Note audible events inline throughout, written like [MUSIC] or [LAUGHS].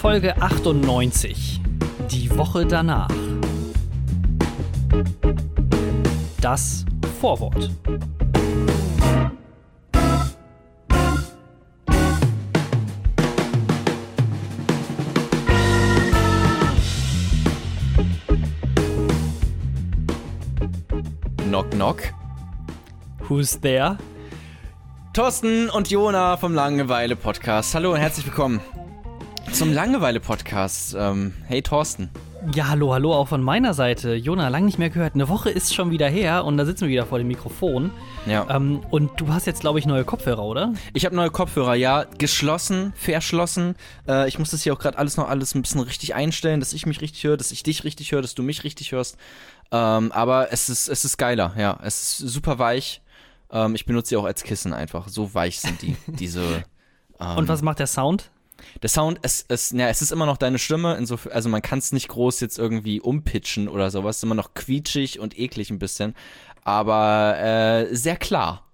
Folge 98. Die Woche danach. Das Vorwort. Knock Knock. Who's there? Thorsten und Jona vom Langeweile Podcast. Hallo und herzlich willkommen zum Langeweile Podcast. Ähm, hey Thorsten. Ja, hallo, hallo, auch von meiner Seite. Jona, lang nicht mehr gehört. Eine Woche ist schon wieder her und da sitzen wir wieder vor dem Mikrofon. Ja. Ähm, und du hast jetzt, glaube ich, neue Kopfhörer, oder? Ich habe neue Kopfhörer, ja, geschlossen, verschlossen. Äh, ich muss das hier auch gerade alles noch alles ein bisschen richtig einstellen, dass ich mich richtig höre, dass ich dich richtig höre, dass du mich richtig hörst. Ähm, aber es ist, es ist geiler, ja. Es ist super weich. Ähm, ich benutze sie auch als Kissen einfach. So weich sind die, [LAUGHS] diese. Ähm, Und was macht der Sound? Der Sound, es, es, ja, es ist immer noch deine Stimme, insofern, also man kann es nicht groß jetzt irgendwie umpitchen oder sowas. Ist immer noch quietschig und eklig ein bisschen. Aber äh, sehr klar.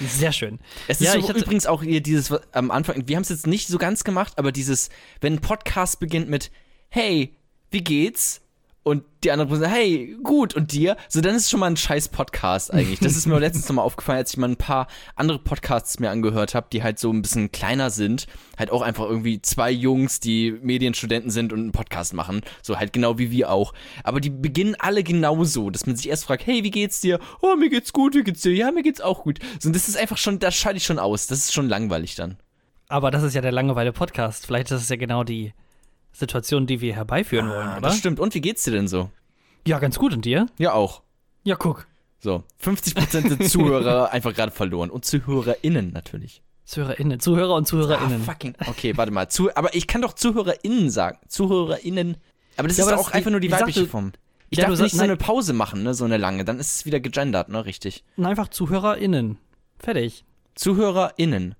Sehr schön. Es ist Ja, so ich hatte- übrigens auch hier dieses am Anfang, wir haben es jetzt nicht so ganz gemacht, aber dieses, wenn ein Podcast beginnt mit Hey, wie geht's? Und die andere Person, hey, gut, und dir? So, dann ist es schon mal ein scheiß Podcast eigentlich. Das ist mir [LAUGHS] letztens nochmal aufgefallen, als ich mal ein paar andere Podcasts mir angehört habe, die halt so ein bisschen kleiner sind. Halt auch einfach irgendwie zwei Jungs, die Medienstudenten sind und einen Podcast machen. So halt genau wie wir auch. Aber die beginnen alle genauso, dass man sich erst fragt, hey, wie geht's dir? Oh, mir geht's gut, wie geht's dir? Ja, mir geht's auch gut. So, und das ist einfach schon, das schalte ich schon aus. Das ist schon langweilig dann. Aber das ist ja der Langeweile-Podcast. Vielleicht ist es ja genau die Situation, die wir herbeiführen wollen, oder? Das stimmt. Und wie geht's dir denn so? Ja, ganz gut. Und dir? Ja, auch. Ja, guck. So, 50% der Zuhörer [LAUGHS] einfach gerade verloren. Und ZuhörerInnen natürlich. ZuhörerInnen. Zuhörer und ZuhörerInnen. Ah, fucking. Okay, warte mal. Zu, aber ich kann doch ZuhörerInnen sagen. ZuhörerInnen. Aber das Ja, ist aber doch das- auch einfach nur die ich weibliche Form. Ich Ja, darf du nicht so eine nein. Pause machen, ne, so eine lange. Dann ist es wieder gegendert, ne, richtig. Einfach ZuhörerInnen. Fertig. ZuhörerInnen.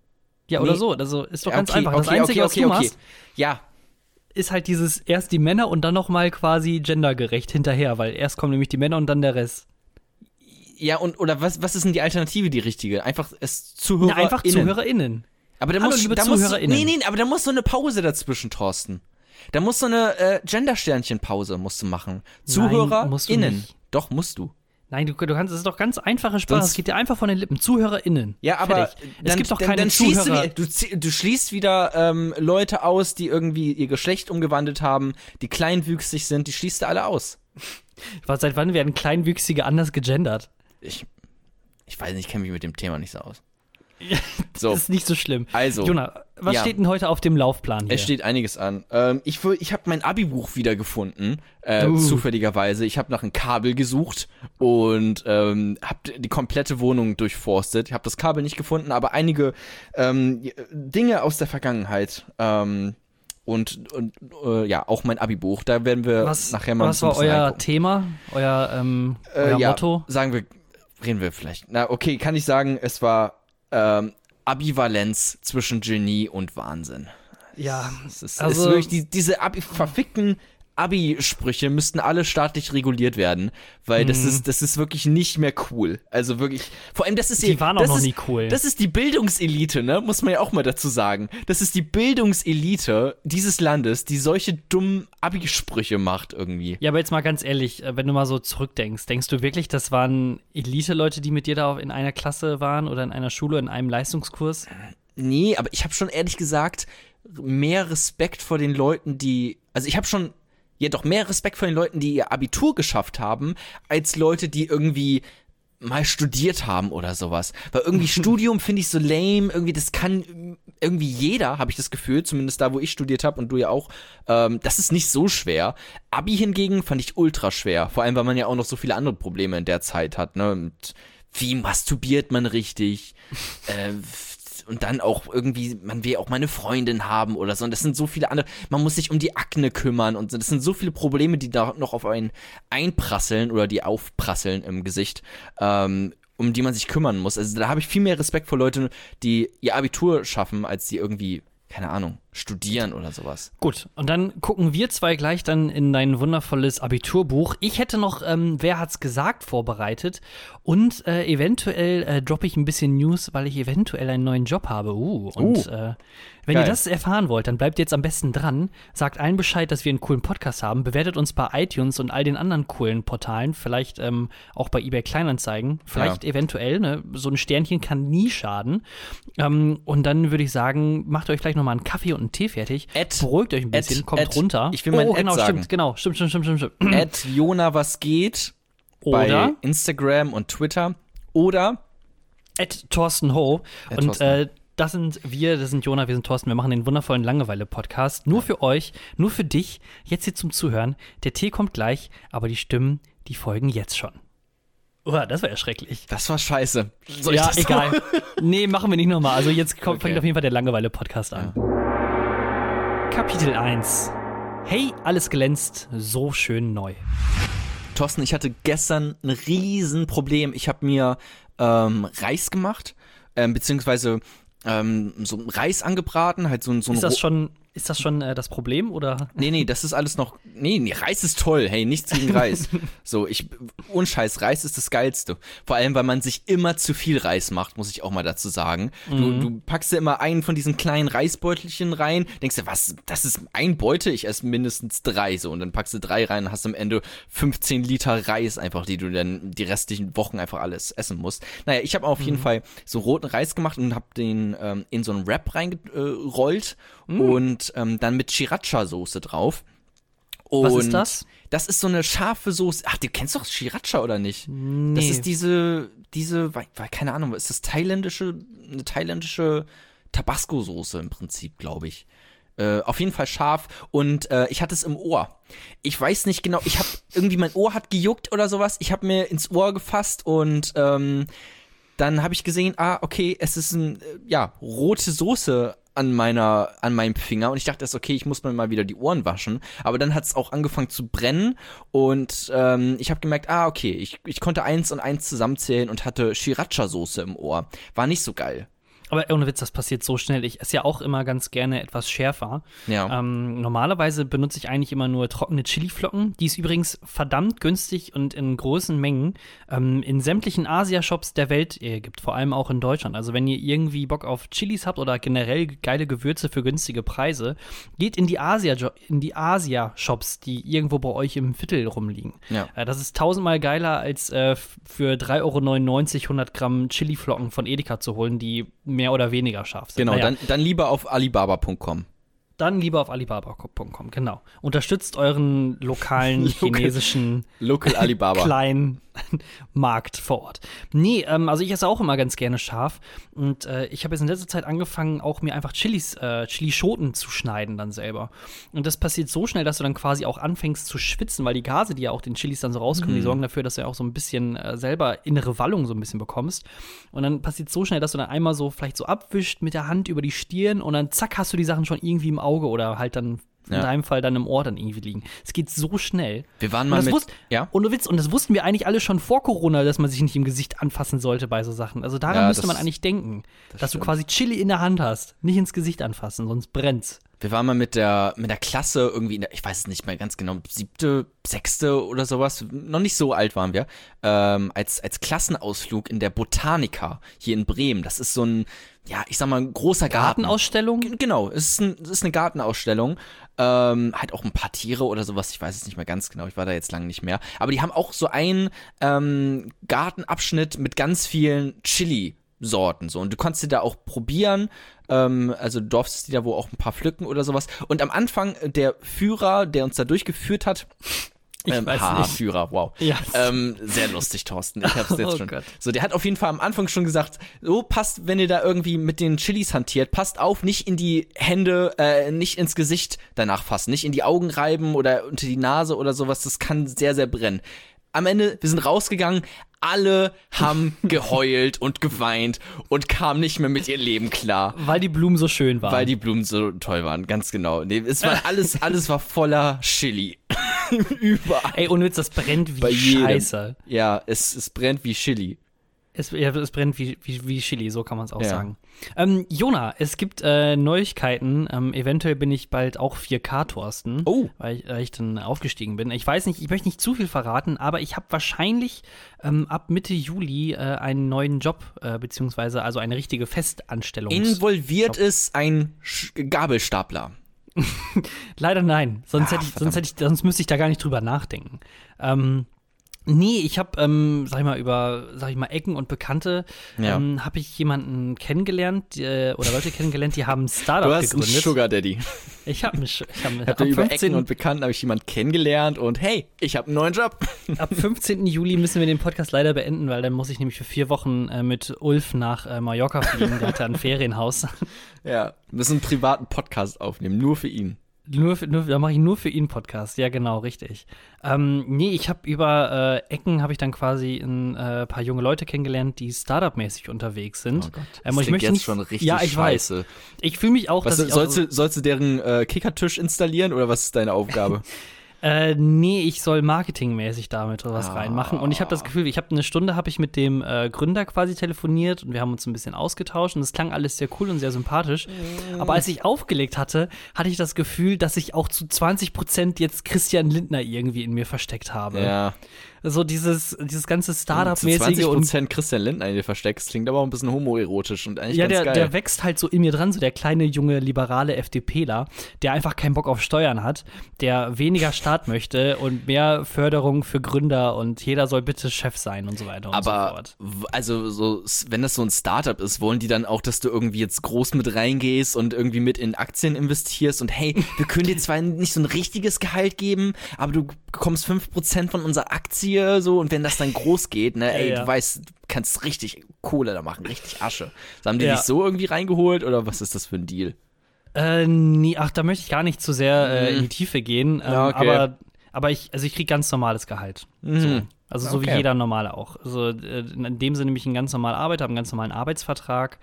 Ja, oder Nee. so. Also ist doch ganz okay, einfach. Das okay, Einzige, okay, was du machst, Ja, ist halt dieses erst die Männer und dann nochmal quasi gendergerecht hinterher, weil erst kommen nämlich die Männer und dann der Rest. ja, und, oder was, was ist denn die Alternative, die richtige? Einfach es Ja, ZuhörerInnen. einfach ZuhörerInnen. Aber da Hallo, muss, liebe da muss, ZuhörerInnen. nee, nee, aber da muss so eine Pause dazwischen, Thorsten. Da muss so eine äh, Gender-Sternchen-Pause musst du machen. ZuhörerInnen. Doch, musst du. Nein, du, du kannst, es ist doch ganz einfache Sprache. Sonst- Es geht dir einfach von den Lippen. ZuhörerInnen. Ja, aber Fertig. dann, es gibt doch dann, keine dann schließt Zuhörer. du, du, du schließt wieder ähm, Leute aus, die irgendwie ihr Geschlecht umgewandelt haben, die kleinwüchsig sind, die schließt du alle aus. Was, [LAUGHS] seit wann werden Kleinwüchsige anders gegendert? Ich, ich weiß nicht, ich kenne mich mit dem Thema nicht so aus. [LAUGHS] So, Das ist nicht so schlimm. also, Jona, was ja. steht denn heute auf dem Laufplan hier? Es steht einiges an. Ähm, ich ich habe mein Abi-Buch wiedergefunden, äh, Uh. zufälligerweise. Ich habe nach einem Kabel gesucht und ähm, habe die komplette Wohnung durchforstet. Ich habe das Kabel nicht gefunden, aber einige ähm, Dinge aus der Vergangenheit. Ähm, und, und äh, ja, auch mein Abi-Buch. Da werden wir was, nachher mal was so ein war bisschen euer reingucken. Thema? Euer, ähm, Äh, euer ja, Motto? Sagen wir, reden wir vielleicht. Na, okay, kann ich sagen, es war ähm, Ambivalenz zwischen Genie und Wahnsinn. Ja, Es ist, Also- es ist wirklich, die, diese verfickten Abi-Sprüche müssten alle staatlich reguliert werden, weil das Mhm. ist, das ist wirklich nicht mehr cool. Also wirklich, vor allem das ist Die waren auch das noch ist, nie cool. Das ist die Bildungselite, ne? Muss man ja auch mal dazu sagen. Das ist die Bildungselite dieses Landes, die solche dummen Abi-Sprüche macht irgendwie. Ja, aber jetzt mal ganz ehrlich, äh, wenn du mal so zurückdenkst, denkst du wirklich, das waren Elite-Leute, die mit dir da in einer Klasse waren oder in einer Schule, in einem Leistungskurs? Nee, aber ich habe schon ehrlich gesagt mehr Respekt vor den Leuten, die. Also ich habe schon ja doch mehr Respekt vor den Leuten, die ihr Abitur geschafft haben, als Leute, die irgendwie mal studiert haben oder sowas. Weil irgendwie [LAUGHS] Studium finde ich so lame, irgendwie das kann irgendwie jeder, habe ich das Gefühl, zumindest da, wo ich studiert habe und du ja auch. Ähm, das ist nicht so schwer. Abi hingegen fand ich ultra schwer, vor allem weil man ja auch noch so viele andere Probleme in der Zeit hat. Ne? Und wie masturbiert man richtig? [LAUGHS] äh, und dann auch irgendwie, man will auch mal eine Freundin haben oder so. Und das sind so viele andere, man muss sich um die Akne kümmern und so. das sind so viele Probleme, die da noch auf einen einprasseln oder die aufprasseln im Gesicht, ähm, um die man sich kümmern muss. Also da habe ich viel mehr Respekt vor Leuten, die ihr Abitur schaffen, als die irgendwie keine Ahnung, studieren oder sowas. Gut, und dann gucken wir zwei gleich dann in dein wundervolles Abiturbuch. Ich hätte noch ähm, Wer hat's gesagt vorbereitet und äh, eventuell äh, droppe ich ein bisschen News, weil ich eventuell einen neuen Job habe. Uh, und Uh. äh, wenn Geil. ihr das erfahren wollt, dann bleibt jetzt am besten dran. Sagt allen Bescheid, dass wir einen coolen Podcast haben. Bewertet uns bei iTunes und all den anderen coolen Portalen. Vielleicht ähm, auch bei eBay Kleinanzeigen. Vielleicht eventuell. Ne? So ein Sternchen kann nie schaden. Ähm, und dann würde ich sagen, macht euch gleich nochmal einen Kaffee und einen Tee fertig. Ed, Beruhigt euch ein bisschen, Ed, kommt Ed. runter. Ich will mein oh, Ed genau, sagen. stimmt, genau, stimmt, stimmt, stimmt, stimmt. [CLEARS THROAT] stimmt. At Jona was geht bei Oder Instagram und Twitter. Oder at Thorsten Ho. At Und Thorsten. äh, das sind wir, das sind Jona, wir sind Thorsten. Wir machen den wundervollen Langeweile-Podcast. Nur für euch, nur für dich, jetzt hier zum Zuhören. Der Tee kommt gleich, aber die Stimmen, die folgen jetzt schon. Oh, das war ja schrecklich. das war scheiße. Soll ich ja, das egal. nee, machen wir nicht nochmal. Also jetzt kommt, Okay. fängt auf jeden Fall der Langeweile-Podcast an. Kapitel 1. Hey, alles glänzt, so schön neu. Thorsten, ich hatte gestern ein Riesenproblem. Ich habe mir ähm, Reis gemacht, ähm, beziehungsweise ähm, so Reis angebraten, halt so, ein- so ein Ist das schon, ist das schon äh, das Problem oder? Nee, nee, das ist alles noch. Nee, nee, Reis ist toll. Hey, nichts gegen Reis. [LAUGHS] so, ich. Unscheiß, Reis ist das Geilste. Vor allem, weil man sich immer zu viel Reis macht, muss ich auch mal dazu sagen. Du, du packst dir immer einen von diesen kleinen Reisbeutelchen rein, denkst dir, was, das ist ein Beutel, ich esse mindestens drei so. Und dann packst du drei rein und hast am Ende 15 Liter Reis einfach, die du dann die restlichen Wochen einfach alles essen musst. Naja, ich habe auf jeden Fall so roten Reis gemacht und habe den ähm, in so einen Wrap reingerollt und ähm, dann mit Sriracha-Soße drauf. Und Was ist das? Das ist so eine scharfe Soße. Ach, du kennst doch Sriracha oder nicht? Nee. Das ist diese, diese, keine Ahnung, ist das thailändische, eine thailändische Tabasco-Soße im Prinzip, glaube ich. Äh, auf jeden Fall scharf und äh, ich hatte es im Ohr. Ich weiß nicht genau, ich habe [LAUGHS] irgendwie mein Ohr hat gejuckt oder sowas. Ich habe mir ins Ohr gefasst und ähm, dann habe ich gesehen, ah, okay, es ist ein, äh, ja, rote Soße an meiner, an meinem Finger und ich dachte erst, okay, ich muss mir mal wieder die Ohren waschen, aber dann hat es auch angefangen zu brennen und ähm, ich habe gemerkt, ah, okay, ich, ich konnte eins und eins zusammenzählen und hatte Sriracha-Soße im Ohr. War nicht so geil. Aber ohne Witz, das passiert so schnell. Ich esse ja auch immer ganz gerne etwas schärfer. Ja. Ähm, normalerweise benutze ich eigentlich immer nur trockene Chiliflocken. Die ist übrigens verdammt günstig und in großen Mengen ähm, in sämtlichen Asia-Shops der Welt äh, gibt, vor allem auch in Deutschland. Also wenn ihr irgendwie Bock auf Chilis habt oder generell geile Gewürze für günstige Preise, geht in die Asia-Shops, die irgendwo bei euch im Viertel rumliegen. Ja. Äh, das ist tausendmal geiler, als äh, für 3,99 Euro 100 Gramm Chiliflocken von Edeka zu holen, die mehr oder weniger scharf sind. Genau, Naja. dann, dann lieber auf alibaba.com. Dann lieber auf alibaba.com, genau. Unterstützt euren lokalen [LAUGHS] chinesischen Local Alibaba. [LAUGHS] kleinen [LAUGHS] Markt vor Ort. Nee, ähm, also ich esse auch immer ganz gerne scharf. Und äh, ich habe jetzt in letzter Zeit angefangen, auch mir einfach Chilis, äh, Chilischoten zu schneiden dann selber. Und das passiert so schnell, dass du dann quasi auch anfängst zu schwitzen, weil die Gase, die ja auch den Chilis dann so rauskommen, die sorgen dafür, dass du ja auch so ein bisschen äh, selber innere Wallung so ein bisschen bekommst. Und dann passiert so schnell, dass du dann einmal so vielleicht so abwischt mit der Hand über die Stirn und dann zack hast du die Sachen schon irgendwie im Auge oder halt dann in Ja. deinem Fall dann im Ohr dann irgendwie liegen. Es geht so schnell. Wir waren Und mal das mit. wusst- ja? Und du Witz, und das wussten wir eigentlich alle schon vor Corona, dass man sich nicht im Gesicht anfassen sollte bei so Sachen. Also daran Ja, müsste das- man eigentlich denken, dass du stimmt. quasi Chili in der Hand hast. Nicht ins Gesicht anfassen, sonst brennt's. Wir waren mal mit der, mit der Klasse irgendwie, in der, ich weiß es nicht mehr ganz genau, siebte, sechste oder sowas, noch nicht so alt waren wir, ähm, als, als Klassenausflug in der Botanica hier in Bremen. Das ist so ein, ja, ich sag mal, ein großer Garten. Gartenausstellung? Genau, es ist, ein, es ist eine Gartenausstellung. Ähm, halt auch ein paar Tiere oder sowas, ich weiß es nicht mehr ganz genau, ich war da jetzt lange nicht mehr. Aber die haben auch so einen ähm, Gartenabschnitt mit ganz vielen Chili-Sorten. So. Und du konntest die da auch probieren. Ähm, also du durftest die da wo auch ein paar pflücken oder sowas. Und am Anfang äh, der Führer, der uns da durchgeführt hat, Ich ähm. Führer, wow. Ja. Ähm, sehr lustig, Thorsten. Ich hab's jetzt Oh schon. Gott. So, der hat auf jeden Fall am Anfang schon gesagt, so passt, wenn ihr da irgendwie mit den Chilis hantiert, passt auf, nicht in die Hände, äh, nicht ins Gesicht danach fassen, nicht in die Augen reiben oder unter die Nase oder sowas. Das kann sehr, sehr brennen. Am Ende, wir sind rausgegangen, alle haben [LAUGHS] geheult und geweint und kamen nicht mehr mit ihr Leben klar. Weil die Blumen so schön waren. Weil die Blumen so toll waren, ganz genau. Nee, es war [LAUGHS] alles, alles war voller Chili. [LAUGHS] Überall. Ey, ohne Witz, das brennt wie. Scheiße. Ja, es, es brennt wie Chili. Es, ja, es brennt wie, wie, wie Chili, so kann man es auch Ja. sagen. Ähm, Jona, es gibt äh, Neuigkeiten. Ähm, eventuell bin ich bald auch 4K-Torsten. Oh. Weil, ich- weil ich dann aufgestiegen bin. Ich weiß nicht, ich möchte nicht zu viel verraten, aber ich habe wahrscheinlich ähm, ab Mitte Juli äh, einen neuen Job, äh, beziehungsweise also eine richtige Festanstellung. Involviert ist ein Sch Gabelstapler. [LAUGHS] Leider nein. Sonst, Ah, hätte ich, sonst, hätte ich, sonst müsste ich da gar nicht drüber nachdenken. Ähm, nee, ich habe, ähm, sag ich mal, über, sag ich mal, Ecken und Bekannte, Ja. ähm, habe ich jemanden kennengelernt, äh, oder Leute kennengelernt, die haben ein [LAUGHS] Startup Du hast einen gegründet. Sugar Daddy. Ich habe mich, ich hab, Habt ab, ihr über 15, Ecken und Bekannten habe ich jemanden kennengelernt und hey, ich habe einen neuen Job. [LAUGHS] ab 15. Juli müssen wir den Podcast leider beenden, weil dann muss ich nämlich für vier Wochen äh, mit Ulf nach äh, Mallorca fliegen. Der hat da ein Ferienhaus. [LAUGHS] Ja, wir müssen einen privaten Podcast aufnehmen, nur für ihn. Nur, für, nur da mache ich nur für ihn Podcast. Ja, genau, richtig. Ähm, nee, ich habe über äh, Ecken habe ich dann quasi ein äh, paar junge Leute kennengelernt, die Startup-mäßig unterwegs sind. Oh Gott, Ähm, das ich möchte jetzt nicht, schon richtig ja, ich scheiße. Weiß. Ich fühle mich auch, Was, dass ich sollst, auch, du, sollst du deren äh, Kickertisch installieren oder was ist deine Aufgabe? [LAUGHS] Äh, nee, ich soll marketingmäßig damit was Ah. reinmachen. Und ich habe das Gefühl, ich habe eine Stunde habe ich mit dem äh, Gründer quasi telefoniert und wir haben uns ein bisschen ausgetauscht und es klang alles sehr cool und sehr sympathisch. Aber als ich aufgelegt hatte, hatte ich das Gefühl, dass ich auch zu 20 Prozent jetzt Christian Lindner irgendwie in mir versteckt habe. ja. So dieses, dieses ganze Startup-mäßige und 20% Christian Lindner in dir versteckst, klingt aber auch ein bisschen homoerotisch und eigentlich ja, ganz der, geil. der wächst halt so in mir dran, so der kleine junge liberale FDPler, der einfach keinen Bock auf Steuern hat, der weniger Staat [LAUGHS] möchte und mehr Förderung für Gründer und jeder soll bitte Chef sein und so weiter und so aber fort. w- also so wenn das so ein Startup ist, wollen die dann auch, dass du irgendwie jetzt groß mit reingehst und irgendwie mit in Aktien investierst und hey, wir können dir [LAUGHS] zwar nicht so ein richtiges Gehalt geben, aber du bekommst 5% von unserer Aktie so und wenn das dann groß geht, ne, [LAUGHS] ey, Ja, ja. du weißt, du kannst richtig Kohle da machen, richtig Asche. So, haben die Ja. dich so irgendwie reingeholt oder was ist das für ein Deal? Äh, nee, ach, da möchte ich gar nicht zu sehr äh, in die Tiefe gehen, ähm, Mhm. Ja, okay. aber, aber ich, also ich kriege ganz normales Gehalt. So. Also so wie jeder normale auch. Also äh, in dem Sinne bin ich ein ganz normaler Arbeiter, habe einen ganz normalen Arbeitsvertrag.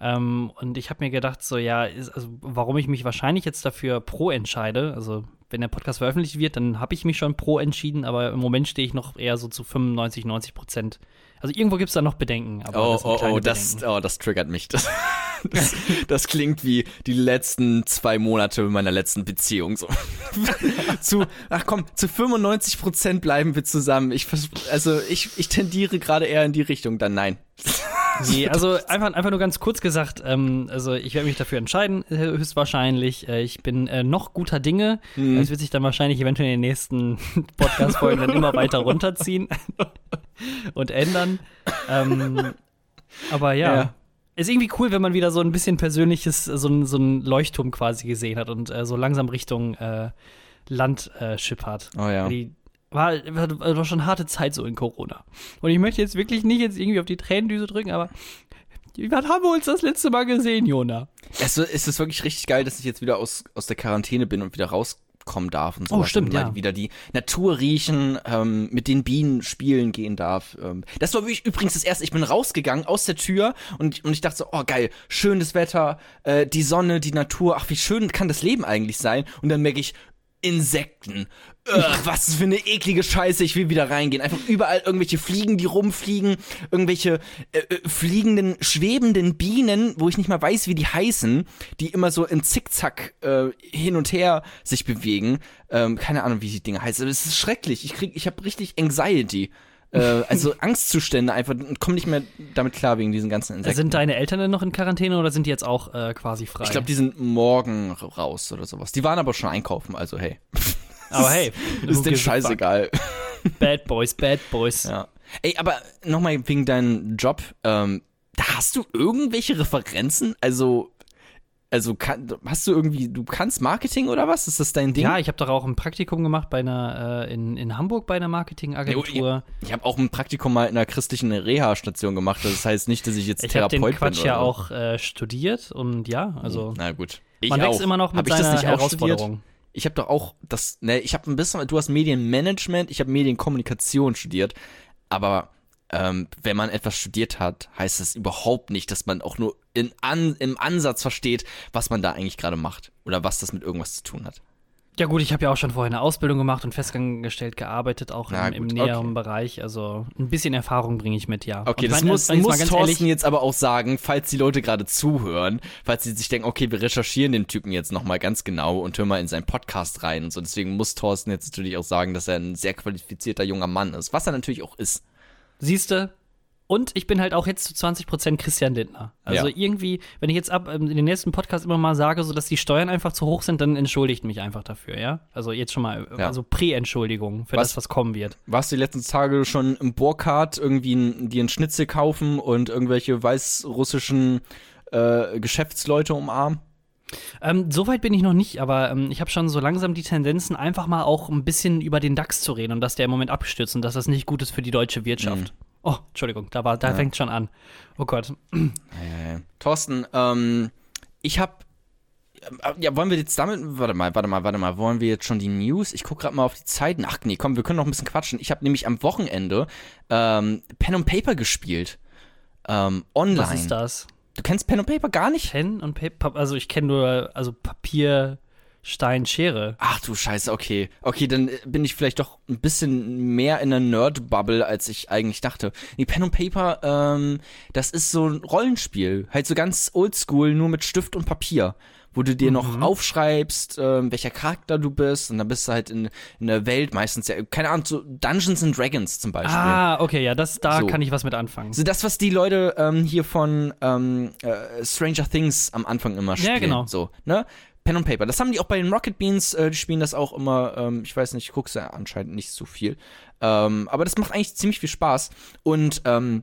Ähm, und ich habe mir gedacht, so ja, ist, also, warum ich mich wahrscheinlich jetzt dafür pro entscheide, also wenn der Podcast veröffentlicht wird, dann habe ich mich schon pro entschieden, aber im Moment stehe ich noch eher so zu 95, 90 Prozent. Also irgendwo gibt es da noch Bedenken. Aber Oh, das oh, oh, das, oh, das triggert mich. Das, das, das klingt wie die letzten zwei Monate meiner letzten Beziehung. So. zu, ach komm, zu 95 Prozent bleiben wir zusammen. Ich, also ich, ich tendiere gerade eher in die Richtung. Dann nein. Nee, also einfach, einfach nur ganz kurz gesagt, ähm, also ich werde mich dafür entscheiden, äh, höchstwahrscheinlich. Äh, ich bin äh, noch guter Dinge. Mhm. Es wird sich dann wahrscheinlich eventuell in den nächsten [LAUGHS] Podcast-Folgen dann immer weiter runterziehen [LAUGHS] und ändern. Ähm, aber ja. Ja. Ist irgendwie cool, wenn man wieder so ein bisschen persönliches, so ein, so ein Leuchtturm quasi gesehen hat und äh, so langsam Richtung äh, Land äh, schippert. Oh ja. Die war, war, war schon harte Zeit so in Corona. Und ich möchte jetzt wirklich nicht jetzt irgendwie auf die Tränendüse drücken, aber wann haben wir uns das letzte Mal gesehen, Jona? Es, es ist wirklich richtig geil, dass ich jetzt wieder aus, aus der Quarantäne bin und wieder rauskommen darf und so. Oh, stimmt, ja. wieder die Natur riechen, ähm, mit den Bienen spielen gehen darf. Ähm, das war wirklich übrigens das erste. Ich bin rausgegangen aus der Tür und, und ich dachte so, oh geil, schönes Wetter, äh, die Sonne, die Natur, ach wie schön kann das Leben eigentlich sein? Und dann merke ich, Insekten. Ugh, was für eine eklige Scheiße, ich will wieder reingehen. Einfach überall irgendwelche Fliegen, die rumfliegen, irgendwelche äh, äh, fliegenden, schwebenden Bienen, wo ich nicht mal weiß, wie die heißen, die immer so im Zickzack äh, hin und her sich bewegen. Ähm, keine Ahnung, wie die Dinge heißen. Aber es ist schrecklich. Ich krieg, ich habe richtig Anxiety. Äh, also Angstzustände einfach und komme nicht mehr damit klar wegen diesen ganzen Insekten. Sind deine Eltern denn noch in Quarantäne oder sind die jetzt auch äh, quasi frei? ich glaube, die sind morgen raus oder sowas. Die waren aber schon einkaufen, also hey. aber hey, [LAUGHS] Ist denen scheißegal. Bad Boys, Bad Boys. Ja. Ey, aber nochmal wegen deinem Job, ähm, da hast du irgendwelche Referenzen? Also, also kann, hast du irgendwie, du kannst Marketing oder was? Ist das dein Ding? Ja, ich habe doch auch ein Praktikum gemacht bei einer, äh, in, in Hamburg bei einer Marketingagentur. Ich habe auch ein Praktikum mal in einer christlichen Reha-Station gemacht. Das heißt nicht, dass ich jetzt Ich habe Therapeut den Quatsch bin. ja oder so. auch äh, studiert und ja, also Na gut. Ich man wächst auch. immer noch mit Hab ich das seiner nicht auch studiert? Herausforderung. Ich habe doch auch das, ne, ich habe ein bisschen, du hast Medienmanagement, ich habe Medienkommunikation studiert, aber ähm, wenn man etwas studiert hat, heißt das überhaupt nicht, dass man auch nur in an, im Ansatz versteht, was man da eigentlich gerade macht oder was das mit irgendwas zu tun hat. Ja gut, ich habe ja auch schon vorher eine Ausbildung gemacht und festangestellt gearbeitet, auch Na im, im näheren okay. Bereich. Also ein bisschen Erfahrung bringe ich mit, ja. Okay, Und das wenn- muss, muss Thorsten ehrlich- jetzt aber auch sagen, falls die Leute gerade zuhören, falls sie sich denken, okay, wir recherchieren den Typen jetzt nochmal ganz genau und hören mal in seinen Podcast rein und so. Deswegen muss Thorsten jetzt natürlich auch sagen, dass er ein sehr qualifizierter junger Mann ist, was er natürlich auch ist. Siehste. Und ich bin halt auch jetzt zu 20% Christian Lindner. Also Ja. irgendwie, wenn ich jetzt ab ähm, in den nächsten Podcast immer mal sage, so dass die Steuern einfach zu hoch sind, dann entschuldigt mich einfach dafür, ja? Also jetzt schon mal, Ja. also Prä-Entschuldigung für Was- das, was kommen wird. Warst du die letzten Tage schon im Burkhardt irgendwie ein, dir einen Schnitzel kaufen und irgendwelche weißrussischen äh, Geschäftsleute umarmen? Ähm, Soweit bin ich noch nicht, aber ähm, ich habe schon so langsam die Tendenzen, einfach mal auch ein bisschen über den DAX zu reden und dass der im Moment abstürzt und dass das nicht gut ist für die deutsche Wirtschaft. Oh, Entschuldigung, da, war, da fängt schon an. Oh Gott. Äh, Thorsten, ähm, ich hab. äh, Ja, wollen wir jetzt damit. Warte mal, warte mal, warte mal. Wollen wir jetzt schon die News? Ich guck gerade mal auf die Zeiten. Ach nee, komm, wir können noch ein bisschen quatschen. Ich habe nämlich am Wochenende ähm, Pen and Paper gespielt. Ähm, online. Was ist das? Du kennst Pen and Paper gar nicht? Pen und Paper, also ich kenne nur also Papier, Stein, Schere. Ach du Scheiße, okay. Okay, dann bin ich vielleicht doch ein bisschen mehr in der Nerd-Bubble, als ich eigentlich dachte. Nee, Pen and Paper, ähm, das ist so ein Rollenspiel. Halt so ganz oldschool, nur mit Stift und Papier. Wo du dir noch aufschreibst, ähm, welcher Charakter du bist. Und dann bist du halt in, in der Welt meistens, ja, keine Ahnung, so Dungeons and Dragons zum Beispiel. Ah, okay, ja, das, da So. kann ich was mit anfangen. So das, was die Leute ähm, hier von ähm, äh, Stranger Things am Anfang immer spielen. genau. So, ne? Pen and Paper. Das haben die auch bei den Rocket Beans, äh, die spielen das auch immer, ähm, ich weiß nicht, ich guck's ja anscheinend nicht so viel. Ähm, aber das macht eigentlich ziemlich viel Spaß. Und ähm,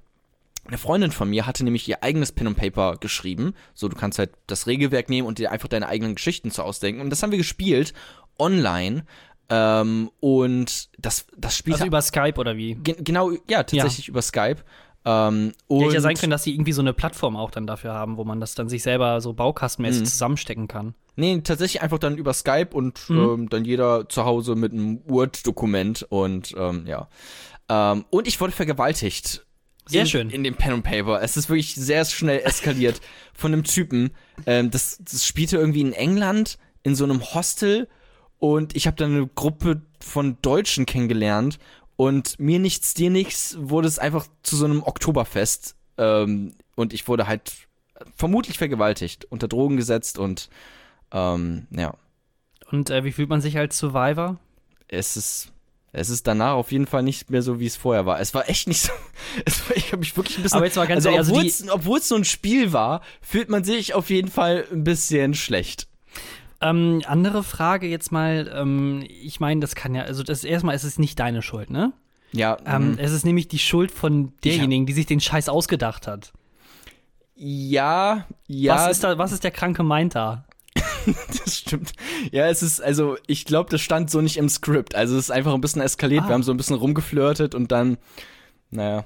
eine Freundin von mir hatte nämlich ihr eigenes Pen and Paper geschrieben. So, du kannst halt das Regelwerk nehmen und dir einfach deine eigenen Geschichten zu ausdenken. Und das haben wir gespielt, online. Ähm, und das, das Spiel Also über Skype oder wie? Ge genau, ja, tatsächlich über Skype. Ähm, und Ja, hätte ja sein können, dass sie irgendwie so eine Plattform auch dann dafür haben, wo man das dann sich selber so baukastenmäßig Mhm. zusammenstecken kann. Nee, tatsächlich einfach dann über Skype und Mhm. ähm, dann jeder zu Hause mit einem Word-Dokument und ähm, ja. Ähm, und ich wurde vergewaltigt. Sehr in, schön. In dem Pen and Paper. Es ist wirklich sehr schnell eskaliert [LAUGHS] von einem Typen. Ähm, das, das spielte irgendwie in England in so einem Hostel und ich habe dann eine Gruppe von Deutschen kennengelernt und mir nichts, dir nichts wurde es einfach zu so einem Oktoberfest ähm, und ich wurde halt vermutlich vergewaltigt, unter Drogen gesetzt und ähm, ja, Und äh, wie fühlt man sich als Survivor? es ist es ist danach auf jeden Fall nicht mehr so, wie es vorher war. Es war echt nicht so. [LAUGHS] War, ich habe mich wirklich ein bisschen. Aber jetzt mal ganz also, ehrlich, also obwohl die- es obwohl es so ein Spiel war, fühlt man sich auf jeden Fall ein bisschen schlecht. Ähm, andere Frage jetzt mal, ähm, ich meine, das kann ja, also das erstmal ist es nicht deine Schuld, ne? Ja, Ähm, mhm. es ist nämlich die Schuld von derjenigen, die sich den Scheiß ausgedacht hat. ja, ja, Was ist da, was ist der kranke Meint da? [LAUGHS] das stimmt. Ja, es ist, also, ich glaube, das stand so nicht im Skript. Also, es ist einfach ein bisschen eskaliert. Ah. Wir haben so ein bisschen rumgeflirtet und dann, naja.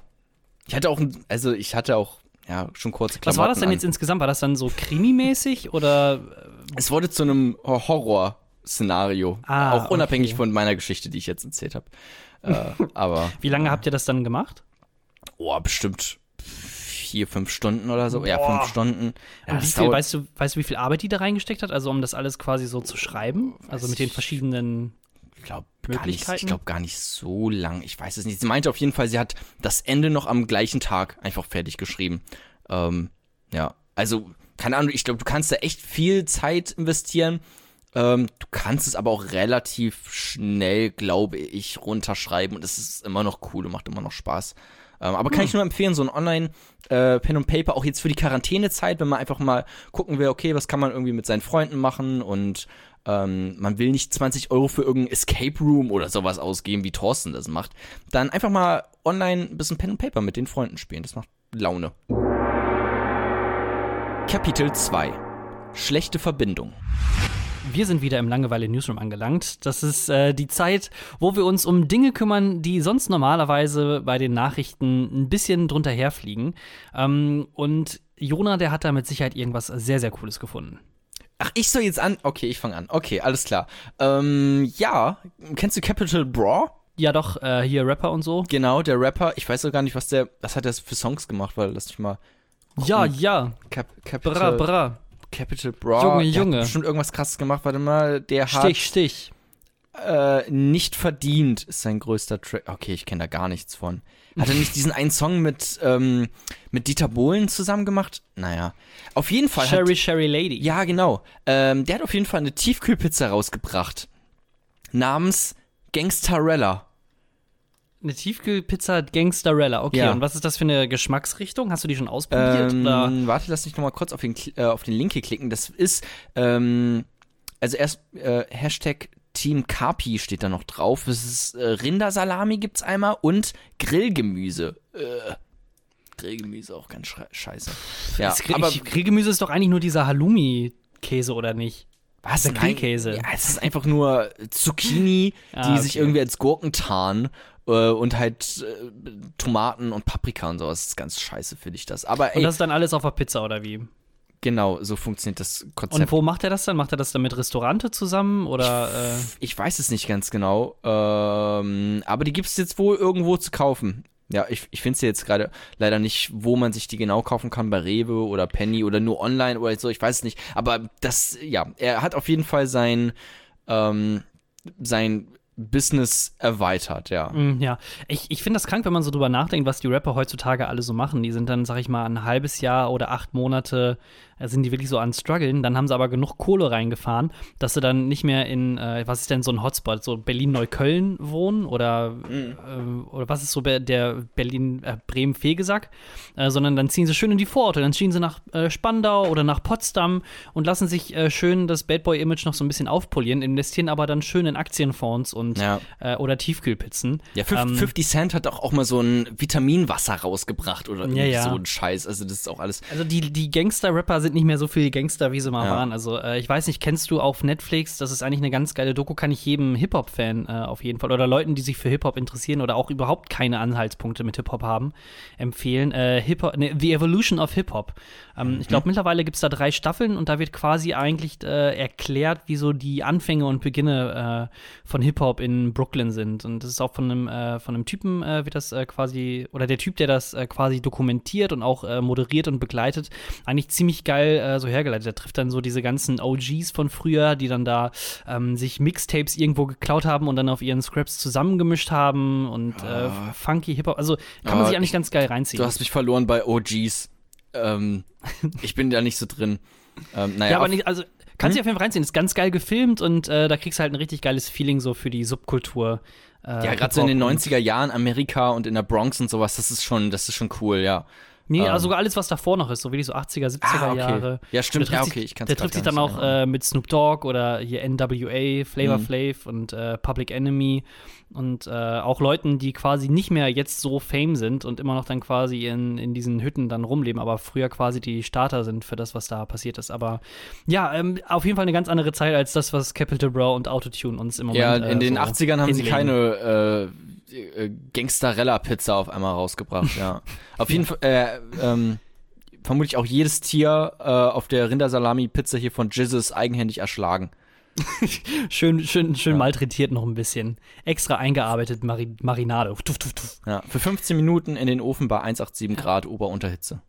Ich hatte auch, ein- also, ich hatte auch, ja, schon kurze Klamotten Was war das denn an. jetzt insgesamt? War das dann so krimimäßig oder Es wurde zu einem Horror-Szenario. Ah, auch unabhängig okay. von meiner Geschichte, die ich jetzt erzählt habe. äh, [LAUGHS] aber, wie lange habt ihr das dann gemacht? oh, bestimmt vier, fünf Stunden oder so. Ja, Boah. fünf Stunden. Ja, Und wie viel, weißt du, weißt du, wie viel Arbeit die da reingesteckt hat? Also um das alles quasi so zu schreiben? Also mit den verschiedenen. Ich glaube gar nicht, ich glaube gar nicht so lang. Ich weiß es nicht. Sie meinte auf jeden Fall, sie hat das Ende noch am gleichen Tag einfach fertig geschrieben. Ähm, ja, also keine Ahnung. Ich glaube, du kannst da echt viel Zeit investieren. Ähm, du kannst es aber auch relativ schnell, glaube ich, runterschreiben und es ist immer noch cool und macht immer noch Spaß. Ähm, aber kann ich nur empfehlen, so ein Online äh, Pen und Paper, auch jetzt für die Quarantänezeit, wenn man einfach mal gucken will, okay, was kann man irgendwie mit seinen Freunden machen und ähm, man will nicht 20 Euro für irgendein Escape Room oder sowas ausgeben, wie Thorsten das macht, dann einfach mal online ein bisschen Pen und Paper mit den Freunden spielen. Das macht Laune. Kapitel 2 Schlechte Verbindung. Wir sind wieder im Langeweile Newsroom angelangt. Das ist äh, die Zeit, wo wir uns um Dinge kümmern, die sonst normalerweise bei den Nachrichten ein bisschen drunter herfliegen. Ähm, und Jona, der hat da mit Sicherheit irgendwas sehr, sehr Cooles gefunden. Ach, ich soll jetzt an. Okay, ich fange an. Okay, alles klar. Ähm, ja, kennst du Capital Bra? Ja, doch, äh, hier Rapper und so. Genau, der Rapper. Ich weiß auch gar nicht, was der, was hat er für Songs gemacht, weil lass mich mal. Ja, ja. Cap, Bra, Capital, bra. Capital Bra. Junge, der Junge. Hat bestimmt irgendwas krasses gemacht. Warte mal, der hat. Stich, Stich. Äh, nicht verdient ist sein größter Track. Okay, ich kenne da gar nichts von. Hat er nicht [LAUGHS] diesen einen Song mit, ähm, mit Dieter Bohlen zusammen gemacht? Naja. Auf jeden Fall. Sherry hat, Sherry Lady. ja, genau. Ähm, der hat auf jeden Fall eine Tiefkühlpizza rausgebracht. Namens Gangstarella. Eine Tiefkühlpizza Gangsterella. Okay, Ja. und was ist das für eine Geschmacksrichtung? Hast du die schon ausprobiert? oder? Ähm, warte, lass mich nochmal kurz auf den, äh, auf den Link hier klicken. Das ist, ähm, also erst äh, Hashtag Team Kapi steht da noch drauf. Es ist äh, Rindersalami gibt's einmal und Grillgemüse. Äh, Grillgemüse auch ganz scheiße. Ja, Grill- aber ich- Grillgemüse ist doch eigentlich nur dieser Halloumi-Käse, oder nicht? was? der Grillkäse. Ja, es ist einfach nur Zucchini, [LAUGHS] die Ah, sich okay. irgendwie als Gurken tarnen. Äh, Und halt äh, Tomaten und Paprika und sowas. Das ist ganz scheiße, finde ich das. Aber Und ey, das ist dann alles auf der Pizza, oder wie? genau, so funktioniert das Und Konzept. wo macht er das dann? Macht er das dann mit Restaurante zusammen? Oder äh, Ich weiß es nicht ganz genau. Ähm, aber die gibt es jetzt wohl irgendwo zu kaufen. Ja, ich, ich finde sie jetzt gerade leider nicht, wo man sich die genau kaufen kann, bei Rewe oder Penny oder nur online oder so, ich weiß es nicht. Aber das, ja, er hat auf jeden Fall sein, ähm, sein Business erweitert, ja. Mm, Ja, ich, ich finde das krank, wenn man so drüber nachdenkt, was die Rapper heutzutage alle so machen. Die sind dann, sag ich mal, ein halbes Jahr oder acht Monate, sind die wirklich so an Struggeln. Dann haben sie aber genug Kohle reingefahren, dass sie dann nicht mehr in, äh, was ist denn so ein Hotspot, so Berlin-Neukölln wohnen oder, äh, oder was ist so der Berlin, äh, äh, sondern dann ziehen sie schön in die Vororte. Dann ziehen sie nach äh, Spandau oder nach Potsdam und lassen sich äh, schön das Bad Boy-Image noch so ein bisschen aufpolieren, investieren aber dann schön in Aktienfonds und Ja. äh, oder Tiefkühlpizzen. Ja, 50, Ähm, 50 Cent hat auch, auch mal so ein Vitaminwasser rausgebracht oder irgendwie ja. so ein Scheiß. Also das ist auch alles. Also die, die Gangster-Rapper sind nicht mehr so viel Gangster, wie sie mal Ja. waren. Also äh, ich weiß nicht, kennst du auf Netflix, das ist eigentlich eine ganz geile Doku, kann ich jedem Hip-Hop-Fan äh, auf jeden Fall oder Leuten, die sich für Hip-Hop interessieren oder auch überhaupt keine Anhaltspunkte mit Hip-Hop haben, empfehlen. Äh, Hip-Hop, ne, The Evolution of Hip-Hop. Ähm, Ich glaube, mittlerweile gibt es da drei Staffeln und da wird quasi eigentlich äh, erklärt, wie so die Anfänge und Beginne äh, von Hip-Hop in Brooklyn sind. Und das ist auch von einem, äh, von einem Typen, äh, wird das äh, quasi, oder der Typ, der das äh, quasi dokumentiert und auch moderiert und begleitet, eigentlich ziemlich geil so hergeleitet. Der trifft dann so diese ganzen OGs von früher, die dann da ähm, sich Mixtapes irgendwo geklaut haben und dann auf ihren Scraps zusammengemischt haben und äh, funky Hip-Hop. Also kann man Ah, sich eigentlich ganz geil reinziehen. Du hast mich verloren bei OGs. Ähm, [LAUGHS] ich bin da nicht so drin. Ähm, naja, Ja, aber nicht, also kannst du dir auf jeden Fall reinziehen. Ist ganz geil gefilmt und äh, da kriegst du halt ein richtig geiles Feeling so für die Subkultur. Äh, Ja, gerade so in den Hip-Hop und- 90er Jahren Amerika und in der Bronx und sowas, das ist schon, das ist schon cool, ja. Nee, Ähm. also sogar alles, was davor noch ist, so wie die so 80er, 70er Ah, okay. Jahre. Ja, stimmt. Ja, okay, ich kann's Der trifft sich dann auch äh, mit Snoop Dogg oder hier NWA, Flavor Mhm. Flav und äh, Public Enemy und äh, auch Leuten, die quasi nicht mehr jetzt so Fame sind und immer noch dann quasi in, in diesen Hütten dann rumleben, aber früher quasi die Starter sind für das, was da passiert ist. Aber ja, ähm, auf jeden Fall eine ganz andere Zeit als das, was Capital Bra und Autotune uns im Moment Ja, in äh, den so 80ern haben sie keine äh, Gangsterella-Pizza auf einmal rausgebracht, ja. [LAUGHS] Auf jeden Fall, äh, ähm, vermutlich auch jedes Tier äh, auf der Rindersalami-Pizza hier von Jizzes eigenhändig erschlagen. [LAUGHS] Schön, schön, schön malträtiert noch ein bisschen. Extra eingearbeitet Mari Marinade. Tuff, tuff, tuff. Ja, für 15 Minuten in den Ofen bei 187 Grad Ober-Unterhitze.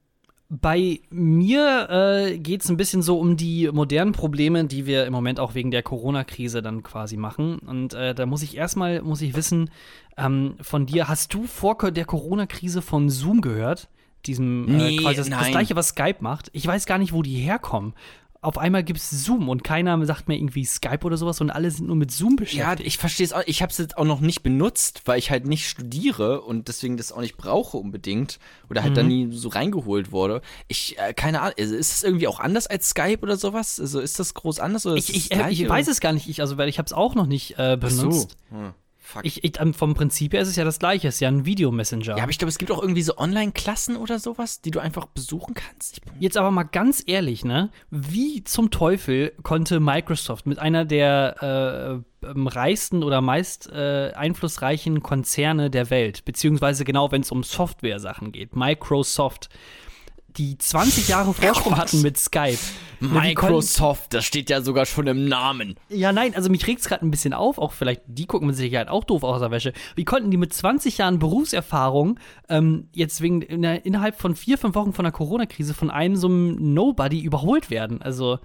Bei mir äh, geht es ein bisschen so um die modernen Probleme, die wir im Moment auch wegen der Corona-Krise dann quasi machen. Und äh, da muss ich erstmal, muss ich wissen, ähm, von dir, hast du vor der Corona-Krise von Zoom gehört? Diesem Nee, äh, quasi das, das gleiche, was Skype macht. Ich weiß gar nicht, wo die herkommen. Auf einmal gibt es Zoom und keiner sagt mir irgendwie Skype oder sowas und alle sind nur mit Zoom Ja, beschäftigt. ich verstehe es auch. Ich habe es jetzt auch noch nicht benutzt, weil ich halt nicht studiere und deswegen das auch nicht brauche unbedingt oder halt da Mhm. nie so reingeholt wurde. Ich, äh, keine Ahnung, also ist es irgendwie auch anders als Skype oder sowas? Also ist das groß anders oder ich, ich, äh, ich weiß es gar nicht, ich, also weil ich habe es auch noch nicht äh, Ach benutzt. so. Hm, fuck. Ich, ich, ähm, vom Prinzip her ist es ja das gleiche, es ist ja ein Videomessenger. ja, aber ich glaube, es gibt auch irgendwie so Online-Klassen oder sowas, die du einfach besuchen kannst. Jetzt aber mal ganz ehrlich, ne? Wie zum Teufel konnte Microsoft mit einer der äh, ähm, reichsten oder meist äh, einflussreichen Konzerne der Welt, beziehungsweise genau wenn es um Software-Sachen geht, Microsoft, die 20 Jahre Vorsprung hatten mit Skype. Microsoft, das steht ja sogar schon im Namen. Ja, nein, also mich regt's gerade ein bisschen auf, auch vielleicht, die gucken mit Sicherheit auch doof aus der Wäsche. Wie konnten die mit 20 Jahren Berufserfahrung ähm, jetzt wegen in, innerhalb von vier, fünf Wochen von der Corona-Krise von einem so einem Nobody überholt werden? Also,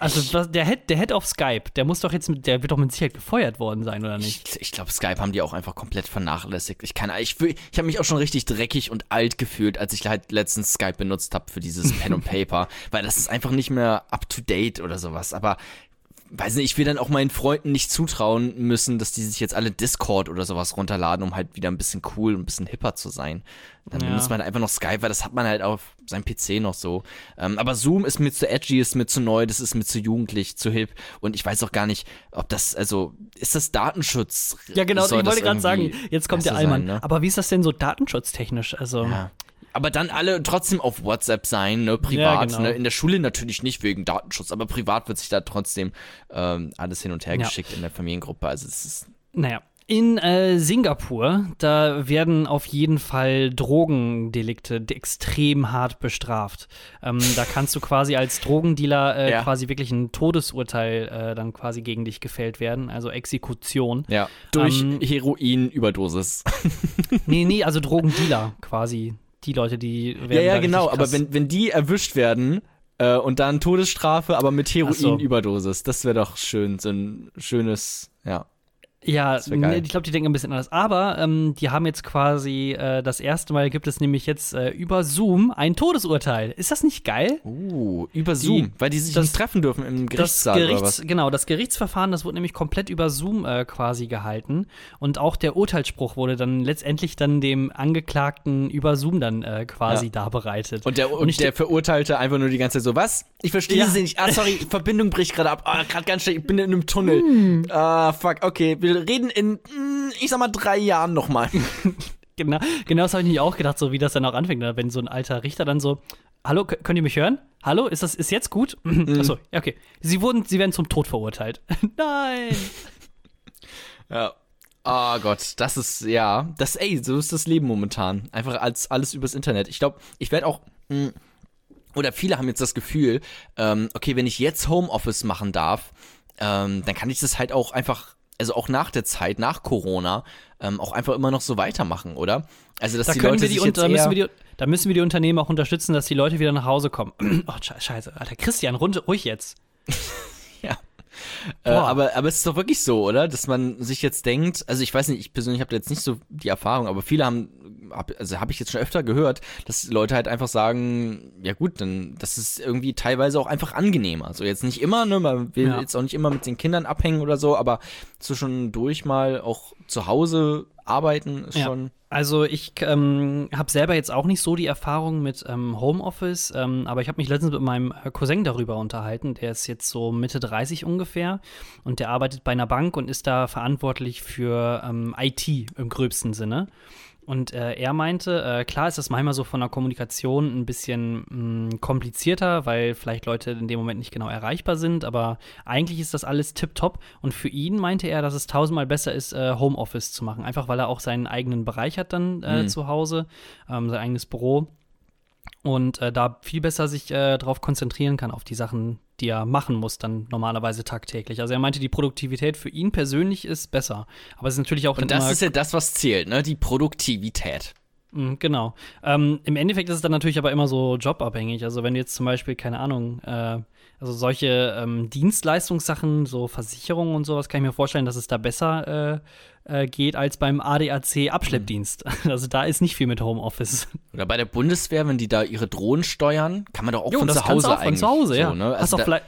Also was, der Head, der Head auf Skype, der muss doch jetzt, mit, der wird doch mit Sicherheit gefeuert worden sein, oder nicht? Ich, ich glaube, Skype haben die auch einfach komplett vernachlässigt. Ich kann, ich, ich habe mich auch schon richtig dreckig und alt gefühlt, als ich halt letztens Skype benutzt habe für dieses Pen und [LAUGHS] Paper, weil das ist einfach nicht mehr up to date oder sowas. Aber weiß nicht, ich will dann auch meinen Freunden nicht zutrauen müssen, dass die sich jetzt alle Discord oder sowas runterladen, um halt wieder ein bisschen cool und ein bisschen hipper zu sein. Dann Ja. benutzt man einfach noch Skype, weil das hat man halt auf seinem PC noch so. Ähm, aber Zoom ist mir zu edgy, ist mir zu neu, das ist mir zu jugendlich, zu hip. Und ich weiß auch gar nicht, ob das, also, ist das Datenschutz? Ja, genau, Soll ich wollte gerade sagen, jetzt kommt der besser sein, Allmann. ne? Aber wie ist das denn so datenschutztechnisch? Also, Ja. Aber dann alle trotzdem auf WhatsApp sein, ne, privat, genau. ne, in der Schule natürlich nicht wegen Datenschutz, aber privat wird sich da trotzdem ähm, alles hin und her Ja. geschickt in der Familiengruppe. Also das ist naja. In äh, Singapur, da werden auf jeden Fall Drogendelikte de- extrem hart bestraft. Ähm, da kannst du [LAUGHS] quasi als Drogendealer äh, Ja. quasi wirklich ein Todesurteil äh, dann quasi gegen dich gefällt werden, also Exekution. ja durch Ähm, Heroin-Überdosis. Nee, nee, also [LAUGHS] Drogendealer quasi. Die Leute, die werden Ja, ja, genau, aber wenn, wenn die erwischt werden äh, und dann Todesstrafe, aber mit Ach so. Heroin-Überdosis, das wäre doch schön, so ein schönes, ja. Ja, ich glaube, die denken ein bisschen anders. Aber ähm, die haben jetzt quasi äh, das erste Mal gibt es nämlich jetzt äh, über Zoom ein Todesurteil. Ist das nicht geil? Uh, über Zoom, weil die sich das- nicht treffen dürfen im Gerichtssaal oder Gerichts, was? genau, das Gerichtsverfahren, das wurde nämlich komplett über Zoom äh, quasi gehalten und auch der Urteilsspruch wurde dann letztendlich dann dem Angeklagten über Zoom dann äh, quasi Ja. darbereitet. Und der, Und und der Verurteilte einfach nur die ganze Zeit so, was? Ich verstehe Ja. Sie nicht. Ah, sorry, [LAUGHS] Verbindung bricht gerade ab. Ah, gerade ganz schnell, ich bin in einem Tunnel. Hm. Ah, fuck, okay. Wir reden in, ich sag mal, drei Jahren nochmal. [LAUGHS] Genau, genau das habe ich nicht auch gedacht, so wie das dann auch anfängt, ne? wenn so ein alter Richter dann so, hallo, könnt ihr mich hören? Hallo, ist das ist jetzt gut? Achso, ja, okay. Sie wurden, sie werden zum Tod verurteilt. [LAUGHS] Nein. [LAUGHS] Ja. Oh Gott, das ist, ja, das, ey, so ist das Leben momentan. Einfach als alles übers Internet. Ich glaube, ich werde auch, mh, oder viele haben jetzt das Gefühl, ähm, okay, wenn ich jetzt Homeoffice machen darf, ähm, dann kann ich das halt auch einfach, also auch nach der Zeit, nach Corona, ähm, auch einfach immer noch so weitermachen, oder? Also, dass Da die Leute wir die, sich da, müssen wir die, da müssen wir die Unternehmen auch unterstützen, dass die Leute wieder nach Hause kommen. [CLEARS THROAT] oh, sche- scheiße, Alter. Christian, rund, ruhig jetzt. [LAUGHS] Ja. Äh, Boah. aber, aber es ist doch wirklich so, oder? Dass man sich jetzt denkt, also ich weiß nicht, ich persönlich habe jetzt nicht so die Erfahrung, aber viele haben, hab, also habe ich jetzt schon öfter gehört, dass Leute halt einfach sagen, ja gut, dann das ist irgendwie teilweise auch einfach angenehmer. Also jetzt nicht immer, ne, man will Ja. jetzt auch nicht immer mit den Kindern abhängen oder so, aber zwischendurch mal auch zu Hause arbeiten ist Ja. schon. Also ich ähm, habe selber jetzt auch nicht so die Erfahrung mit ähm, Homeoffice, ähm, aber ich habe mich letztens mit meinem äh, Cousin darüber unterhalten. Der ist jetzt so Mitte 30 ungefähr und der arbeitet bei einer Bank und ist da verantwortlich für ähm, IT im gröbsten Sinne. Und äh, er meinte, äh, klar ist das manchmal so von der Kommunikation ein bisschen mh, komplizierter, weil vielleicht Leute in dem Moment nicht genau erreichbar sind, aber eigentlich ist das alles tipptopp. Und für ihn meinte er, dass es tausendmal besser ist, äh, Homeoffice zu machen, einfach weil er auch seinen eigenen Bereich hat dann äh, Mhm. zu Hause, ähm, sein eigenes Büro und äh, da viel besser sich äh, darauf konzentrieren kann, auf die Sachen, die er machen muss, dann normalerweise tagtäglich. Also er meinte, die Produktivität für ihn persönlich ist besser. Aber es ist natürlich auch Und das ist ja das, was zählt, ne? Die Produktivität. Mm, Genau. Ähm, Im Endeffekt ist es dann natürlich aber immer so jobabhängig. Also wenn du jetzt zum Beispiel, keine Ahnung, äh, also solche ähm, Dienstleistungssachen, so Versicherungen und sowas, kann ich mir vorstellen, dass es da besser äh, äh, geht als beim ADAC-Abschleppdienst. [LAUGHS] Also da ist nicht viel mit Homeoffice. Oder bei der Bundeswehr, wenn die da ihre Drohnen steuern, kann man doch auch Jo, von zu Hause auch von zu Hause, so, ja. Ne? hast Also da, vielleicht,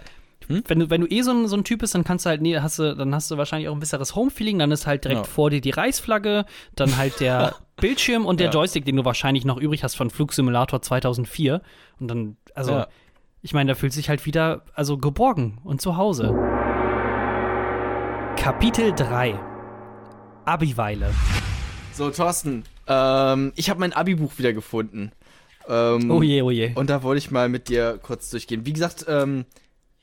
Hm? wenn, du, wenn du eh so ein, so ein Typ bist, dann kannst du halt, nee, hast du, dann hast du wahrscheinlich auch ein besseres Home-Feeling, dann ist halt direkt Ja. vor dir die Reichsflagge, dann halt der [LAUGHS] Bildschirm und der Ja. Joystick, den du wahrscheinlich noch übrig hast von Flugsimulator 2004. Und dann, also, Ja. Ich meine, da fühlt sich halt wieder, also geborgen und zu Hause. Kapitel 3 Abiweile. So, Thorsten, ähm, ich habe mein Abi-Buch wieder gefunden. Ähm, Oh je, oh je. Und da wollte ich mal mit dir kurz durchgehen. Wie gesagt, ähm,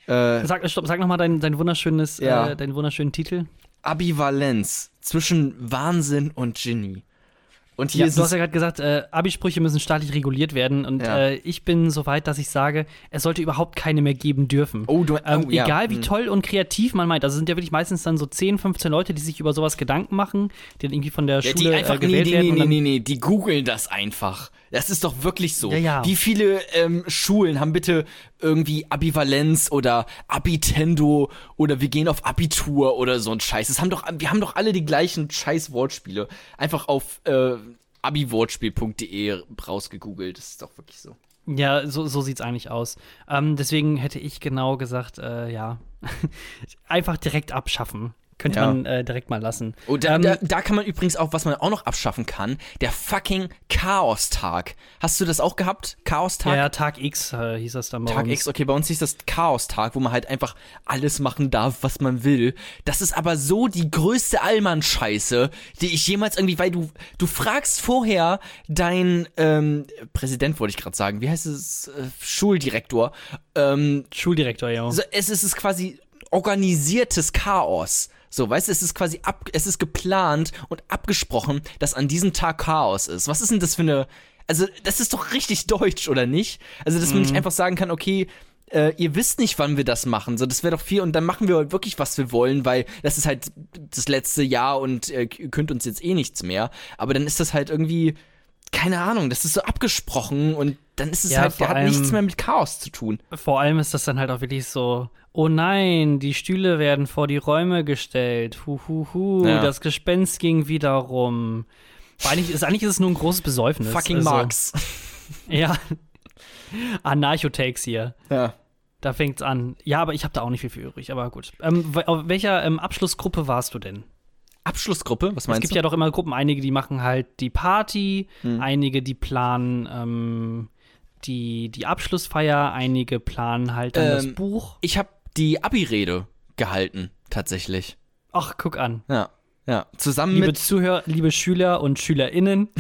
äh, Sag, stopp, sag nochmal dein, dein wunderschönes, Ja. äh, deinen wunderschönen Titel. Ambivalenz zwischen Wahnsinn und Genie. Und hier Ja, du hast ja gerade gesagt, äh, Abisprüche müssen staatlich reguliert werden und Ja. äh, ich bin so weit, dass ich sage, es sollte überhaupt keine mehr geben dürfen. Oh, du- ähm, oh, ja. Egal wie Hm. toll und kreativ man meint, also sind ja wirklich meistens dann so 10, 15 Leute, die sich über sowas Gedanken machen, die dann irgendwie von der Ja, die Schule einfach, äh, gewählt nee, werden. nee, und nee, nee, nee, die googeln das einfach. Das ist doch wirklich so. Wie viele ähm, Schulen haben bitte irgendwie Abivalenz oder Abitendo oder wir gehen auf Abitur oder so ein Scheiß. Das haben doch, wir haben doch alle die gleichen scheiß Wortspiele. Einfach auf äh, abiwortspiel.de rausgegoogelt. Das ist doch wirklich so. Ja, so, so sieht's eigentlich aus. Ähm, deswegen hätte ich genau gesagt, äh, ja, [LAUGHS] einfach direkt abschaffen. Könnte Ja. man äh, direkt mal lassen. Oh, da, Ähm, da, da kann man übrigens auch, was man auch noch abschaffen kann, der fucking Chaos-Tag. Hast du das auch gehabt? Chaos-Tag? ja, Tag X äh, hieß das dann bei Tag uns. X, okay, bei uns hieß das Chaos-Tag, wo man halt einfach alles machen darf, was man will. Das ist aber so die größte Allmann-Scheiße, die ich jemals irgendwie, weil du, du fragst vorher dein ähm, Präsident, wollte ich gerade sagen, wie heißt es, äh, Schuldirektor, ähm, Schuldirektor, ja. es ist es quasi organisiertes Chaos. So, weißt du, es ist quasi ab, es ist geplant und abgesprochen, dass an diesem Tag Chaos ist. Was ist denn das für eine, also, das ist doch richtig deutsch, oder nicht? Also, dass man nicht einfach sagen kann, okay, äh, ihr wisst nicht, wann wir das machen. So, das wäre doch viel und dann machen wir halt wirklich, was wir wollen, weil das ist halt das letzte Jahr und äh, ihr könnt uns jetzt eh nichts mehr. Aber dann ist das halt irgendwie, keine Ahnung, das ist so abgesprochen und dann ist es Ja, halt, hat allem- nichts mehr mit Chaos zu tun. Vor allem ist das dann halt auch wirklich so, oh nein, die Stühle werden vor die Räume gestellt. Hu, hu, hu, Ja. das Gespenst ging wieder rum. Eigentlich ist, eigentlich ist es nur ein großes Besäufnis. Fucking also, Marx. [LAUGHS] Ja. Anarcho-Takes hier. Ja. Da fängt's an. Ja, aber ich habe da auch nicht viel für übrig, aber gut. Ähm, auf welcher ähm, Abschlussgruppe warst du denn? Abschlussgruppe, was Es meinst gibt du? ja doch immer Gruppen, einige, die machen halt die Party, Hm. einige, die planen ähm, die, die Abschlussfeier, einige planen halt dann das Ähm, Buch. ich habe die Abi-Rede gehalten, tatsächlich. Ach, guck an. Ja. Ja, zusammen Liebe mit. Zuhörer, liebe Schüler und SchülerInnen, [LAUGHS]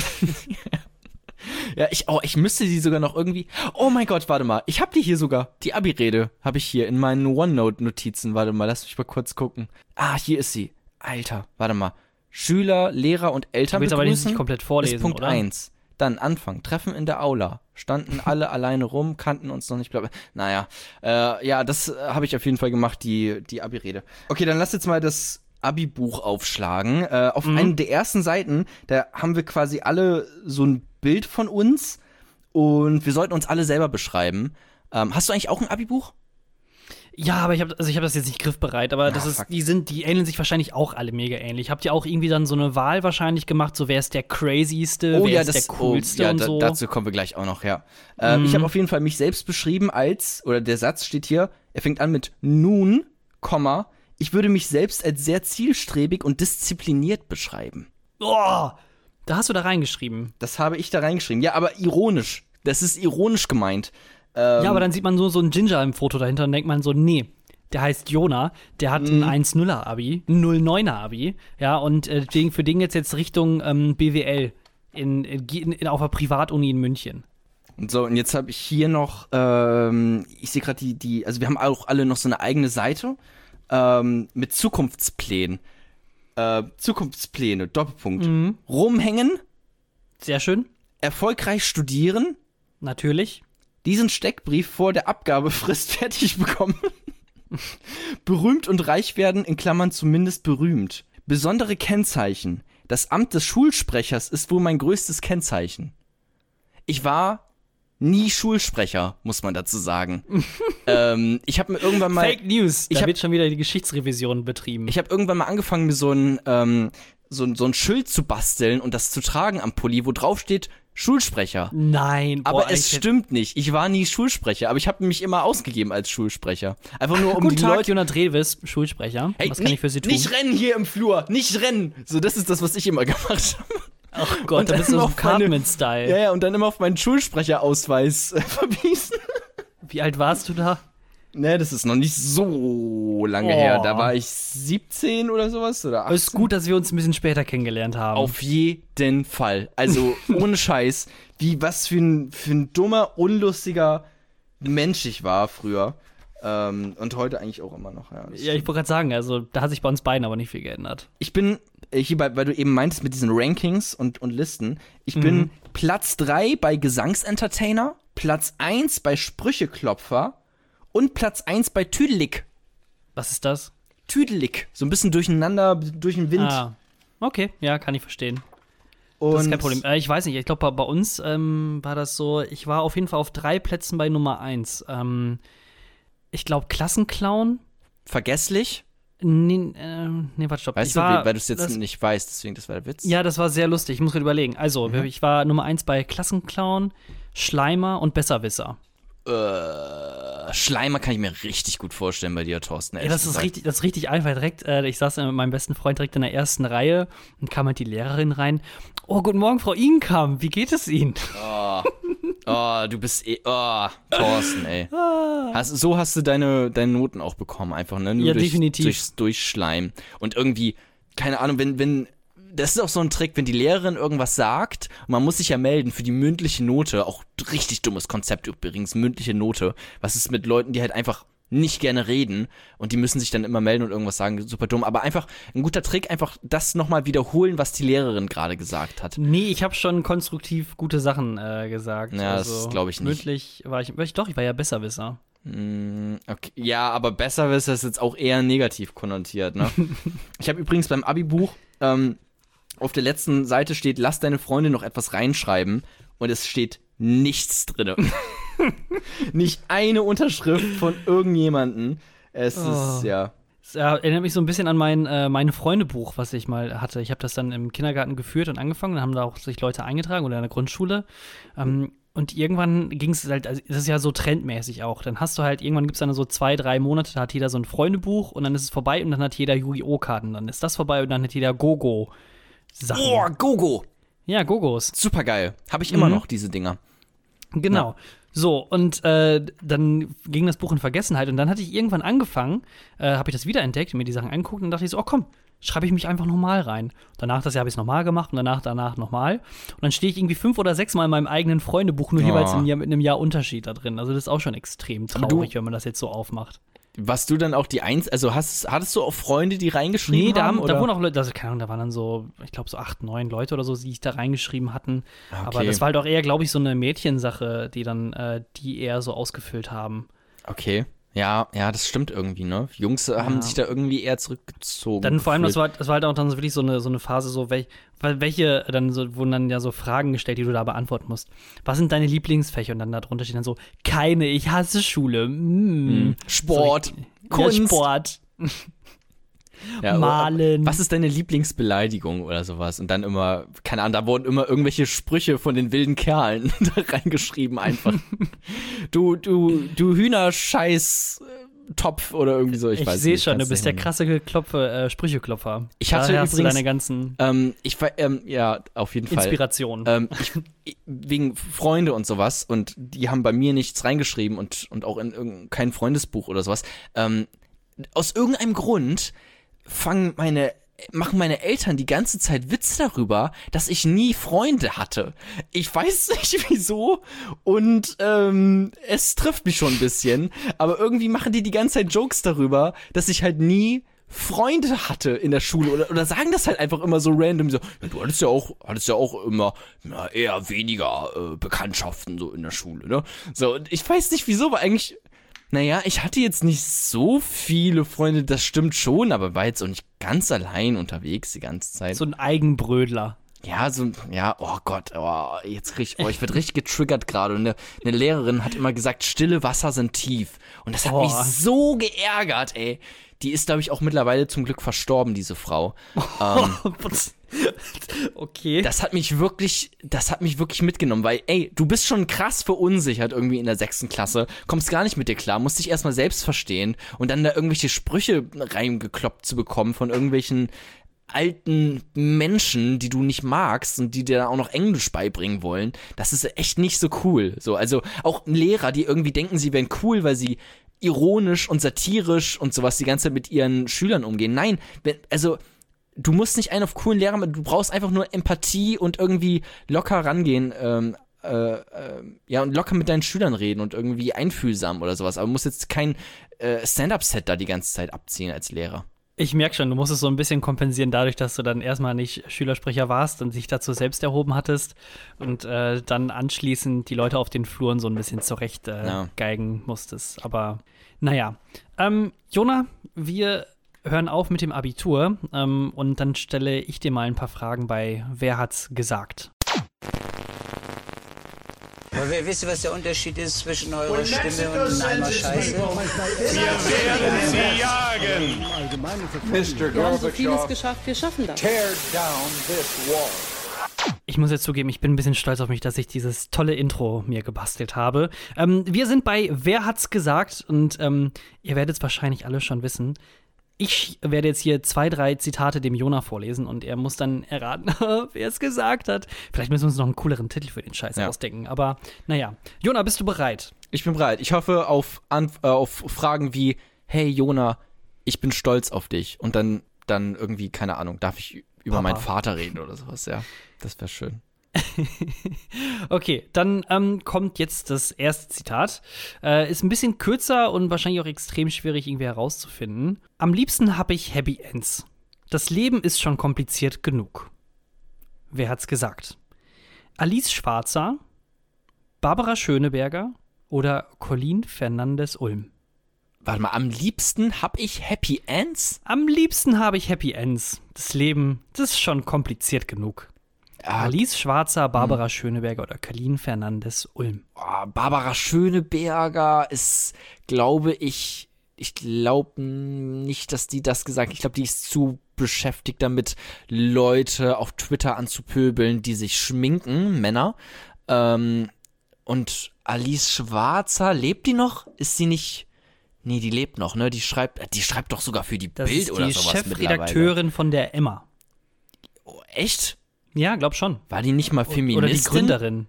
Ja, ich, oh, ich müsste die sogar noch irgendwie. Oh mein Gott, warte mal. Ich habe die hier sogar. Die Abi-Rede habe ich hier in meinen OneNote-Notizen. Warte mal, lass mich mal kurz gucken. Ah, hier ist sie. Alter, warte mal. Schüler, Lehrer und du Eltern willst aber nicht, begrüßen. nicht komplett vorlesen, ist Punkt oder? 1. Dann Anfang. Treffen in der Aula. Standen alle [LAUGHS] alleine rum, kannten uns noch nicht. Bla bla. Naja, äh, ja, das äh, habe ich auf jeden Fall gemacht, die, die Abi-Rede. Okay, dann lass jetzt mal das Abi-Buch aufschlagen. Äh, auf Mhm. einer der ersten Seiten, da haben wir quasi alle so ein Bild von uns und wir sollten uns alle selber beschreiben. Ähm, hast du eigentlich auch ein Abi-Buch? Ja, aber ich habe also ich habe das jetzt nicht griffbereit, aber das ist fuck. die sind die ähneln sich wahrscheinlich auch alle mega ähnlich. Habt ihr auch irgendwie dann so eine Wahl wahrscheinlich gemacht, so wer ist der crazyste, wer ist der coolste oh, ja, und so? dazu kommen wir gleich auch noch, ja. Ähm, Ich habe auf jeden Fall mich selbst beschrieben als, oder der Satz steht hier, er fängt an mit nun, Komma, ich würde mich selbst als sehr zielstrebig und diszipliniert beschreiben. oh, da hast du da reingeschrieben. Das habe ich da reingeschrieben. Ja, aber ironisch. Das ist ironisch gemeint. Ähm, Ja, aber dann sieht man so, so einen Ginger im Foto dahinter und denkt man so, nee, der heißt Jona, der hat Mhm. ein 1-0er Abi, ein 0-9er Abi, ja, und äh, den, für den jetzt jetzt Richtung ähm, BWL in, in, in, auf der Privatuni in München. So, und jetzt habe ich hier noch, ähm, ich sehe gerade die, die, also wir haben auch alle noch so eine eigene Seite ähm, mit Zukunftsplänen. Äh, Zukunftspläne, Doppelpunkt. Mhm. Rumhängen, Sehr schön, erfolgreich studieren, natürlich. Diesen Steckbrief vor der Abgabefrist [LAUGHS] fertig bekommen. Berühmt und reich werden, in Klammern zumindest berühmt. Besondere Kennzeichen. Das Amt des Schulsprechers ist wohl mein größtes Kennzeichen. Ich war nie Schulsprecher, muss man dazu sagen. [LAUGHS] ähm, ich habe mir irgendwann mal Fake News, ich da hab- wird schon wieder die Geschichtsrevision betrieben. ich habe irgendwann mal angefangen, mir so ein, ähm, so, so ein Schild zu basteln und das zu tragen am Pulli, wo drauf steht Schulsprecher. Nein, boah, Aber es stimmt nicht. Ich war nie Schulsprecher, aber ich habe mich immer ausgegeben als Schulsprecher. Einfach nur um Guten die Tag, Leute. Jona Drehwis, Schulsprecher. Was kann ich für Sie tun? Nicht rennen hier im Flur, nicht rennen. So, das ist das, was ich immer [LAUGHS] gemacht habe. Ach Gott, da bist du auf Cartman-Style. Ja, ja, und dann immer auf meinen Schulsprecherausweis äh, [LAUGHS] verwiesen. Wie alt warst du da? Ne, das ist noch nicht so lange Oh. her. Da war ich 17 oder sowas oder 18. Es ist gut, dass wir uns ein bisschen später kennengelernt haben. Auf jeden Fall. Also [LAUGHS] ohne Scheiß, wie was für ein, für ein dummer, unlustiger Mensch ich war früher. Ähm, und heute eigentlich auch immer noch. Ja, ja, ich wollte gerade sagen, also da hat sich bei uns beiden aber nicht viel geändert. ich bin äh, hier, bei, weil du eben meintest mit diesen Rankings und, und Listen, ich bin Mhm. Platz 3 bei Gesangsentertainer, Platz 1 bei Sprücheklopfer und Platz 1 bei Tüdelig. Was ist das? Tüdelig. So ein bisschen durcheinander, durch den Wind. Ah. Okay, ja, kann ich verstehen. und Das ist kein Problem. Äh, ich weiß nicht, ich glaube, bei, bei uns ähm, war das so, ich war auf jeden Fall auf drei Plätzen bei Nummer eins. Ähm, ich glaube, Klassenclown. Vergesslich. Nee, ähm, nee, warte, stopp. Weißt ich du, war, weil du es jetzt das, nicht weißt, deswegen, das war der Witz. Ja, das war sehr lustig. Ich muss gerade überlegen. Also, Mhm. ich war Nummer eins bei Klassenclown, Schleimer und Besserwisser. Äh, Schleimer kann ich mir richtig gut vorstellen bei dir, Thorsten. Ja, das ist richtig, das ist richtig einfach. Direkt, äh, ich saß mit meinem besten Freund direkt in der ersten Reihe und kam halt die Lehrerin rein. Oh, guten Morgen, Frau Inkamp. Wie geht es Ihnen? Oh, oh, du bist eh. Oh, Thorsten, ey. [LAUGHS] Ah. Hast, so hast du deine, deine Noten auch bekommen, einfach, ne? Nur Ja, durch, definitiv. Durchs, durch Schleim. Und irgendwie, keine Ahnung, wenn, wenn. Das ist auch so ein Trick, wenn die Lehrerin irgendwas sagt, man muss sich ja melden für die mündliche Note, auch richtig dummes Konzept übrigens, mündliche Note. Was ist mit Leuten, die halt einfach nicht gerne reden und die müssen sich dann immer melden und irgendwas sagen, super dumm. Aber einfach ein guter Trick, einfach das nochmal wiederholen, was die Lehrerin gerade gesagt hat. Nee, ich habe schon konstruktiv gute Sachen äh, gesagt. Ja, das also, glaub ich nicht. Mündlich war ich, ich doch, ich war ja Besserwisser. Mm, Okay. Ja, aber besser ist das jetzt auch eher negativ konnotiert, ne? [LAUGHS] ich habe übrigens beim Abi-Buch ähm, auf der letzten Seite steht, lass deine Freunde noch etwas reinschreiben und es steht nichts drinne. [LAUGHS] Nicht eine Unterschrift von irgendjemanden. Es Oh. ist, ja. Äh, erinnert mich so ein bisschen an mein äh, meine Freundebuch, was ich mal hatte. Ich habe das dann im Kindergarten geführt und angefangen. Dann haben da auch sich Leute eingetragen oder in der Grundschule. Ähm, und irgendwann ging es halt, also das ist ja so trendmäßig auch. Dann hast du halt, irgendwann gibt es dann so zwei, drei Monate, da hat jeder so ein Freundebuch und dann ist es vorbei und dann hat jeder Yu-Gi-Oh!-Karten. Dann ist das vorbei und dann hat jeder Gogo-Sachen. Oh, Gogo! Ja, Gogos. Super geil. Habe ich immer Mhm. noch diese Dinger. Genau. So, und äh, dann ging das Buch in Vergessenheit und dann hatte ich irgendwann angefangen, äh, habe ich das wiederentdeckt und mir die Sachen angeguckt und dachte ich so, oh komm, schreibe ich mich einfach nochmal rein. Danach das Jahr habe ich es nochmal gemacht und danach, danach nochmal. Und dann stehe ich irgendwie fünf oder sechs Mal in meinem eigenen Freundebuch, nur Oh. jeweils Jahr, mit einem Jahr Unterschied da drin. Also das ist auch schon extrem traurig, du- wenn man das jetzt so aufmacht. Warst du dann auch die Eins, also hast, hattest du auch Freunde, die reingeschrieben Nee, da, haben? da wurden auch Leute, also, keine Ahnung, da waren dann so, ich glaube, so acht, neun Leute oder so, die sich da reingeschrieben hatten. Aber Okay. das war halt auch eher, glaube ich, so eine Mädchensache, die dann, äh, die eher so ausgefüllt haben. Okay. Ja, ja, das stimmt irgendwie, ne? Jungs äh, haben Ja. sich da irgendwie eher zurückgezogen. Dann vor allem, das war, das war halt auch dann so wirklich so eine, so eine Phase, so wel, weil welche, dann so, wurden dann ja so Fragen gestellt, die du da beantworten musst. Was sind deine Lieblingsfächer? Und dann darunter steht dann so, keine, ich hasse Schule. Mm. Sport, So, Kunst. Ja, Sport. Ja, Malen. Was ist deine Lieblingsbeleidigung oder sowas? Und dann immer, keine Ahnung, da wurden immer irgendwelche Sprüche von den wilden Kerlen [LAUGHS] da reingeschrieben einfach. [LAUGHS] du, du, du Hühnerscheiß äh, Topf oder irgendwie so, ich, Ich, weiß sehe schon, du bist der krasse Klopfe, äh, Sprücheklopfer. Ich hatte Daher übrigens- deine ganzen Ähm, ich ähm, ja, auf jeden Fall. Inspirationen. Ähm, ich, wegen Freunde und sowas und die haben bei mir nichts reingeschrieben und, und auch in kein Freundesbuch oder sowas. Ähm, aus irgendeinem Grund fangen meine machen meine Eltern die ganze Zeit Witz darüber, dass ich nie Freunde hatte. Ich weiß [LAUGHS] nicht wieso und ähm, es trifft mich schon ein bisschen, aber irgendwie machen die die ganze Zeit Jokes darüber, dass ich halt nie Freunde hatte in der Schule oder, oder sagen das halt einfach immer so random so, ja, du hattest ja auch, hattest ja auch immer na, eher weniger äh, Bekanntschaften so in der Schule, ne? So, und ich weiß nicht wieso, aber eigentlich, naja, ich hatte jetzt nicht so viele Freunde, das stimmt schon, aber war jetzt auch nicht ganz allein unterwegs die ganze Zeit. so ein Eigenbrödler. Ja, so, ja, oh Gott, oh, jetzt richtig, oh, ich werde richtig getriggert gerade. Und eine, eine Lehrerin hat immer gesagt, stille Wasser sind tief. Und das hat Oh. mich so geärgert, ey. Die ist, glaube ich, auch mittlerweile zum Glück verstorben, diese Frau. [LAUGHS] ähm, okay. das hat mich wirklich, das hat mich wirklich mitgenommen, weil, ey, du bist schon krass verunsichert irgendwie in der sechsten Klasse, kommst gar nicht mit dir klar, musst dich erstmal selbst verstehen und dann da irgendwelche Sprüche reingekloppt zu bekommen von irgendwelchen alten Menschen, die du nicht magst und die dir dann auch noch Englisch beibringen wollen, das ist echt nicht so cool. So, also auch Lehrer, die irgendwie denken, sie wären cool, weil sie ironisch und satirisch und sowas die ganze Zeit mit ihren Schülern umgehen. Nein, wenn, also du musst nicht einen auf coolen Lehrer, du brauchst einfach nur Empathie und irgendwie locker rangehen, ähm, äh, äh, ja, und locker mit deinen Schülern reden und irgendwie einfühlsam oder sowas. Aber du musst jetzt kein äh, Stand-up-Set da die ganze Zeit abziehen als Lehrer. Ich merke schon, du musst es so ein bisschen kompensieren, dadurch, dass du dann erstmal nicht Schülersprecher warst und dich dazu selbst erhoben hattest und äh, dann anschließend die Leute auf den Fluren so ein bisschen zurecht äh, Ja. geigen musstest. Aber naja. Ähm, Jona, wir hören auf mit dem Abitur ähm, und dann stelle ich dir mal ein paar Fragen bei Wer hat's gesagt? Aber wer wisst ihr, was der Unterschied ist zwischen eurer Stimme und einem Eimer Scheiße? werden sie jagen. Mr. Wir haben so vieles geschafft, wir schaffen das. tear down this wall. Ich muss jetzt zugeben, ich bin ein bisschen stolz auf mich, dass ich dieses tolle Intro mir gebastelt habe. Ähm, wir sind bei Wer hat's gesagt? Und ähm, ihr werdet es wahrscheinlich alle schon wissen. Ich werde jetzt hier zwei, drei Zitate dem Jona vorlesen und er muss dann erraten, [LAUGHS] wer es gesagt hat. Vielleicht müssen wir uns noch einen cooleren Titel für den Scheiß Ja. ausdenken. Aber naja. Jona, bist du bereit? Ich bin bereit. Ich hoffe auf, Anf äh, auf Fragen wie, hey Jona, ich bin stolz auf dich. Und dann, dann irgendwie, keine Ahnung, darf ich über Papa. meinen Vater reden oder sowas, ja. Das wäre schön. [LAUGHS] Okay, dann ähm, kommt jetzt das erste Zitat. Äh, ist ein bisschen kürzer und wahrscheinlich auch extrem schwierig irgendwie herauszufinden. Am liebsten habe ich Happy Ends. Das Leben ist schon kompliziert genug. Wer hat's gesagt? Alice Schwarzer, Barbara Schöneberger oder Colleen Fernandes Ulm? Warte mal, am liebsten hab ich Happy Ends? Am liebsten habe ich Happy Ends. Das Leben, das ist schon kompliziert genug. Ah, Alice Schwarzer, Barbara Schöneberger oder Colleen Fernandes Ulm? oh, Barbara Schöneberger ist, glaube ich, ich glaube nicht, dass die das gesagt hat. Ich glaube, die ist zu beschäftigt damit, Leute auf Twitter anzupöbeln, die sich schminken, Männer. Ähm, und Alice Schwarzer, lebt die noch? Ist sie nicht. Nee, die lebt noch, ne? Die schreibt, die schreibt doch sogar für die Das Bild ist oder die sowas mittlerweile. Chefredakteurin von der Emma. Oh, echt? Ja, glaub schon. War die nicht mal Feministin? Oder die Gründerin.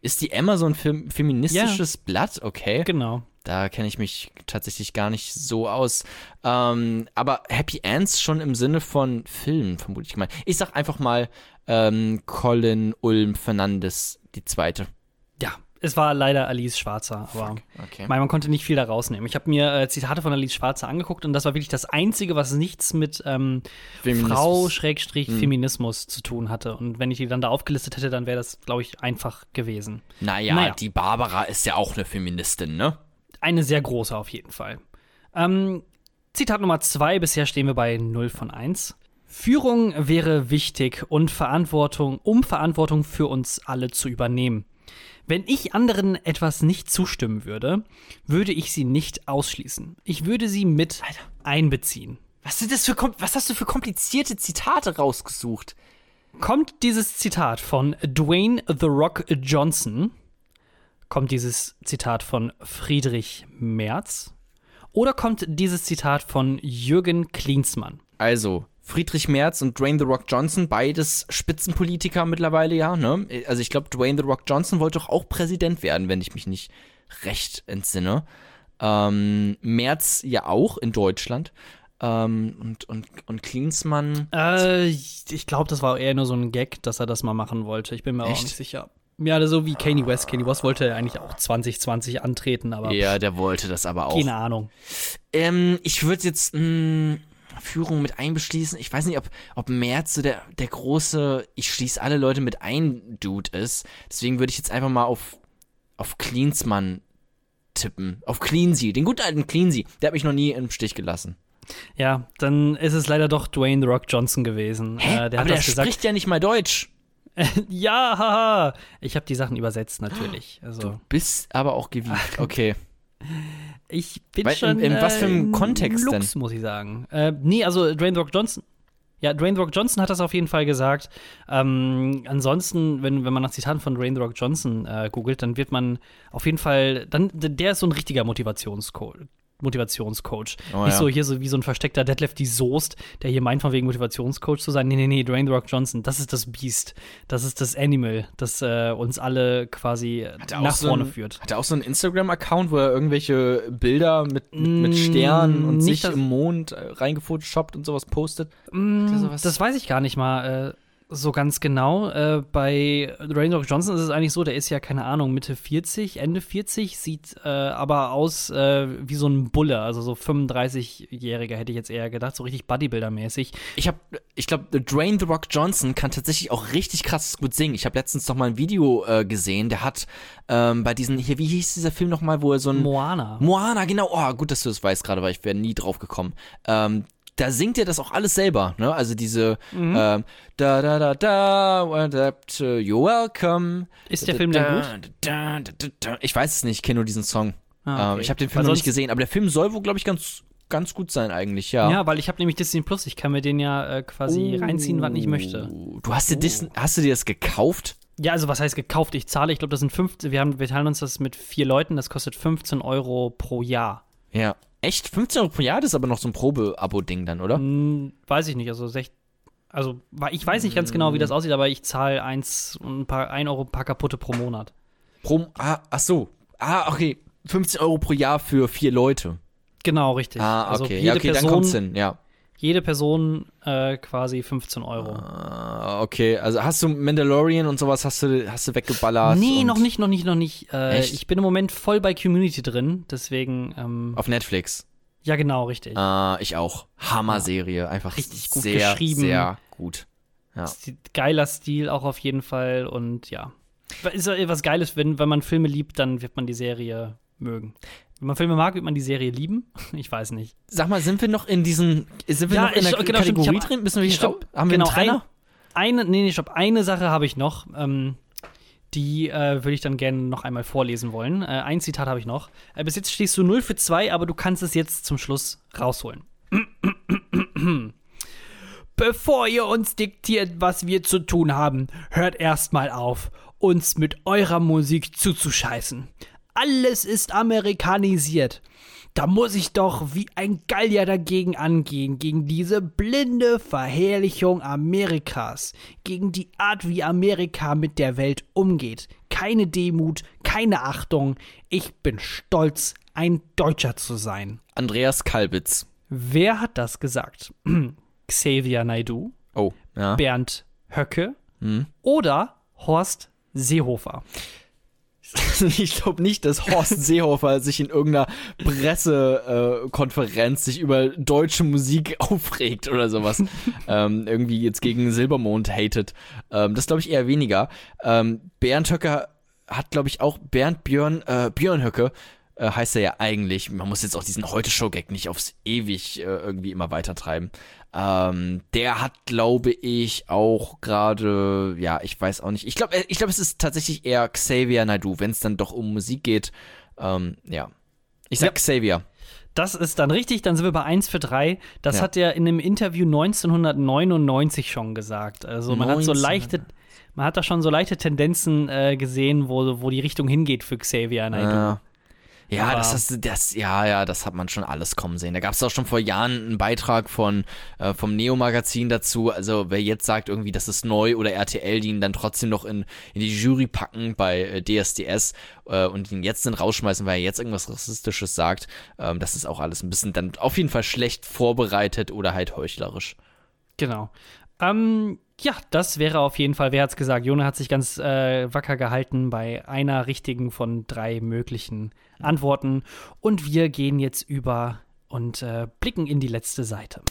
Ist die Emma so ein fem feministisches Blatt? Okay. Genau. Da kenne ich mich tatsächlich gar nicht so aus. Ähm, aber Happy Ends schon im Sinne von Film, vermute ich mal. Ich sag einfach mal ähm, Colin Ulm Fernandes, die zweite. Ja, es war leider Alice Schwarzer, aber Okay. meine, man konnte nicht viel da rausnehmen. Ich habe mir äh, Zitate von Alice Schwarzer angeguckt und das war wirklich das Einzige, was nichts mit ähm, Feminismus. Frau Schrägstrich Feminismus zu tun hatte. Und wenn ich die dann da aufgelistet hätte, dann wäre das, glaube ich, einfach gewesen. Naja, Naja. die Barbara ist ja auch eine Feministin, ne? Eine sehr große auf jeden Fall. Ähm, Zitat Nummer zwei, bisher stehen wir bei 0 von 1. Führung wäre wichtig und Verantwortung, um Verantwortung für uns alle zu übernehmen. Wenn ich anderen etwas nicht zustimmen würde, würde ich sie nicht ausschließen. Ich würde sie mit einbeziehen. Was sind das für was hast du für komplizierte Zitate rausgesucht? Kommt dieses Zitat von Dwayne The Rock Johnson? Kommt dieses Zitat von Friedrich Merz? Oder kommt dieses Zitat von Jürgen Klinsmann? Also, Friedrich Merz und Dwayne The Rock Johnson, beides Spitzenpolitiker mittlerweile, ja, ne? Also ich glaube, Dwayne The Rock Johnson wollte doch auch Präsident werden, wenn ich mich nicht recht entsinne. Ähm, Merz ja auch in Deutschland. Ähm, und, und, und Klinsmann. Äh, ich glaube, das war eher nur so ein Gag, dass er das mal machen wollte. Ich bin mir auch Echt? nicht sicher. Ja, so wie Kanye West. Kanye West wollte eigentlich auch 2020 antreten, aber Ja, der wollte das aber auch. keine Ahnung. Ähm, ich würde jetzt mh, Führung mit einbeschließen. Ich weiß nicht, ob, ob Merz so der, der große, ich schließe alle Leute mit ein Dude ist. Deswegen würde ich jetzt einfach mal auf, auf Klinsmann tippen. Auf Cleansy, den guten alten Cleansy. Der hat mich noch nie im Stich gelassen. Ja, dann ist es leider doch Dwayne The Rock Johnson gewesen. Äh, der aber der gesagt. spricht ja nicht mal Deutsch. [LAUGHS] ja, haha. Ich habe die Sachen übersetzt natürlich. Also Bist aber auch gewieft. [LAUGHS] Okay. Ich bin Weil in- schon in was für einem äh, Kontext denn? Lux, muss ich sagen. Äh, nee, also Dwayne Rock Johnson. Ja, Dwayne Rock Johnson hat das auf jeden Fall gesagt. Ähm, ansonsten, wenn, wenn man nach Zitaten von Dwayne Rock Johnson äh, googelt, dann wird man auf jeden Fall, dann, der ist so ein richtiger Motivationscoach. Motivationscoach. Oh, Nicht ja. so hier so wie so ein versteckter Deadlift die Soest, der hier meint von wegen Motivationscoach zu sein. Nee, nee, nee, Dwayne The Rock Johnson, das ist das Biest. Das ist das Animal, das äh, uns alle quasi er nach auch so vorne ein, führt. Hat er auch so einen Instagram-Account, wo er irgendwelche Bilder mit, mit, mit Mm, Sternen und nicht sich im Mond äh, reingefotoshoppt und sowas postet? Mm, sowas- das weiß ich gar nicht mal. Äh, so ganz genau. Äh, bei Dwayne Rock Johnson ist es eigentlich so, der ist ja, keine Ahnung, Mitte 40, Ende 40, sieht äh, aber aus äh, wie so ein Bulle, also so 35-Jähriger hätte ich jetzt eher gedacht, so richtig Bodybuilder-mäßig. Ich habe, ich glaube, Dwayne The Rock Johnson kann tatsächlich auch richtig krass gut singen. Ich habe letztens noch mal ein Video äh, gesehen, der hat ähm, bei diesen, hier, wie hieß dieser Film noch mal, wo er so ein Moana. Moana, genau. Oh, gut, dass du das weißt gerade, weil ich wäre nie drauf gekommen. Ähm, da singt er das auch alles selber, ne? Also diese Mhm. ähm, da da da da you're welcome. Ist der Da, Film denn da, gut? Da, da, da, da. Ich weiß es nicht, ich kenne nur diesen Song. Ah, Ähm, okay. ich habe den Film noch nicht gesehen, aber der Film soll wohl, glaube ich, ganz ganz gut sein eigentlich, ja. Ja, weil ich habe nämlich Disney Plus, ich kann mir den ja äh, quasi reinziehen, wann ich möchte. Du hast dir, Disney, hast du dir das gekauft? Ja, also was heißt gekauft? Ich zahle, ich glaube, das sind 15, wir, haben, wir teilen uns das mit vier Leuten, das kostet 15 Euro pro Jahr. Ja. Echt? 15 Euro pro Jahr? Das ist aber noch so ein Probe-Abo-Ding dann, oder? Hm, weiß ich nicht, also sech, also ich weiß nicht ganz genau, wie das aussieht, aber ich zahle eins und ein paar, ein Euro ein paar kaputte pro Monat. Pro, ah, ach so. Ah, okay. 15 Euro pro Jahr für vier Leute. Genau, richtig. Ah, also okay. jede Ja, okay, dann Person, kommt's hin, ja. Jede Person äh, quasi 15 Euro. Ah, okay. Also hast du Mandalorian und sowas hast du, hast du weggeballert? nee, noch nicht, noch nicht, noch nicht. Äh, ich bin im Moment voll bei Community drin, deswegen, ähm, Auf Netflix. ja genau, richtig. Ah, ich auch. Hammer-Serie. Einfach Richtig gut sehr, geschrieben. sehr gut. Ja. Geiler Stil auch auf jeden Fall und ja. Ist ja was Geiles, wenn, wenn man Filme liebt, dann wird man die Serie mögen. Wenn man Filme mag, wird man die Serie lieben? [LAUGHS] Ich weiß nicht. Sag mal, sind wir noch in diesen, sind wir Ja, noch in ich- der genau. Ich Kategorie hab- drin? Müssen wir hier Stopp. Haben wir Genau, einen Trainer? Eine, nee, nee, stopp. Eine Sache habe ich noch. Ähm, die äh, würde ich dann gerne noch einmal vorlesen wollen. Äh, ein Zitat habe ich noch. Äh, bis jetzt stehst du 0 für 2, aber du kannst es jetzt zum Schluss rausholen. [CLEARS THROAT] Bevor ihr uns diktiert, was wir zu tun haben, hört erstmal auf, uns mit eurer Musik zuzuscheißen. Alles ist amerikanisiert. Da muss ich doch wie ein Gallier dagegen angehen, gegen diese blinde Verherrlichung Amerikas, gegen die Art, wie Amerika mit der Welt umgeht. Keine Demut, keine Achtung. Ich bin stolz, ein Deutscher zu sein. Andreas Kalbitz. Wer hat das gesagt? [CLEARS THROAT] Xavier Naidu, Oh, ja. Bernd Höcke oder Horst Seehofer? [LAUGHS] Ich glaube nicht, dass Horst Seehofer sich in irgendeiner Pressekonferenz sich über deutsche Musik [LAUGHS] aufregt oder sowas. ähm, irgendwie jetzt gegen Silbermond hatet. Ähm, das glaube ich eher weniger. Ähm, Bernd Höcke hat, glaube ich, auch Bernd Björn, äh, Björn Höcke äh, heißt er ja eigentlich. Man muss jetzt auch diesen Heute-Show-Gag nicht aufs ewig äh, irgendwie immer weitertreiben. Ähm, der hat, glaube ich, auch gerade, ja, ich weiß auch nicht. Ich glaube, ich glaube, es ist tatsächlich eher Xavier Naidoo, wenn es dann doch um Musik geht. Ähm, ja. Ich sag Ja. Xavier. Das ist dann richtig, dann sind wir bei 1 für 3. Das Ja. hat er in einem Interview 1999 schon gesagt. Also man hat so 19. leichte, man hat da schon so leichte Tendenzen äh, gesehen, wo, wo die Richtung hingeht für Xavier Naidoo. Ja. Ja, das, ist, das, ja, ja, das hat man schon alles kommen sehen. Da gab es auch schon vor Jahren einen Beitrag von äh, vom Neo-Magazin dazu. Also wer jetzt sagt irgendwie, das ist neu oder RTL, die ihn dann trotzdem noch in, in die Jury packen bei äh, DSDS äh, und ihn jetzt dann rausschmeißen, weil er jetzt irgendwas Rassistisches sagt, ähm, das ist auch alles ein bisschen dann auf jeden Fall schlecht vorbereitet oder halt heuchlerisch. Genau. Ähm, ja, das wäre auf jeden Fall, wer hat's gesagt? Jona hat sich ganz äh, wacker gehalten bei einer richtigen von drei möglichen Antworten. Und wir gehen jetzt über und äh, blicken in die letzte Seite.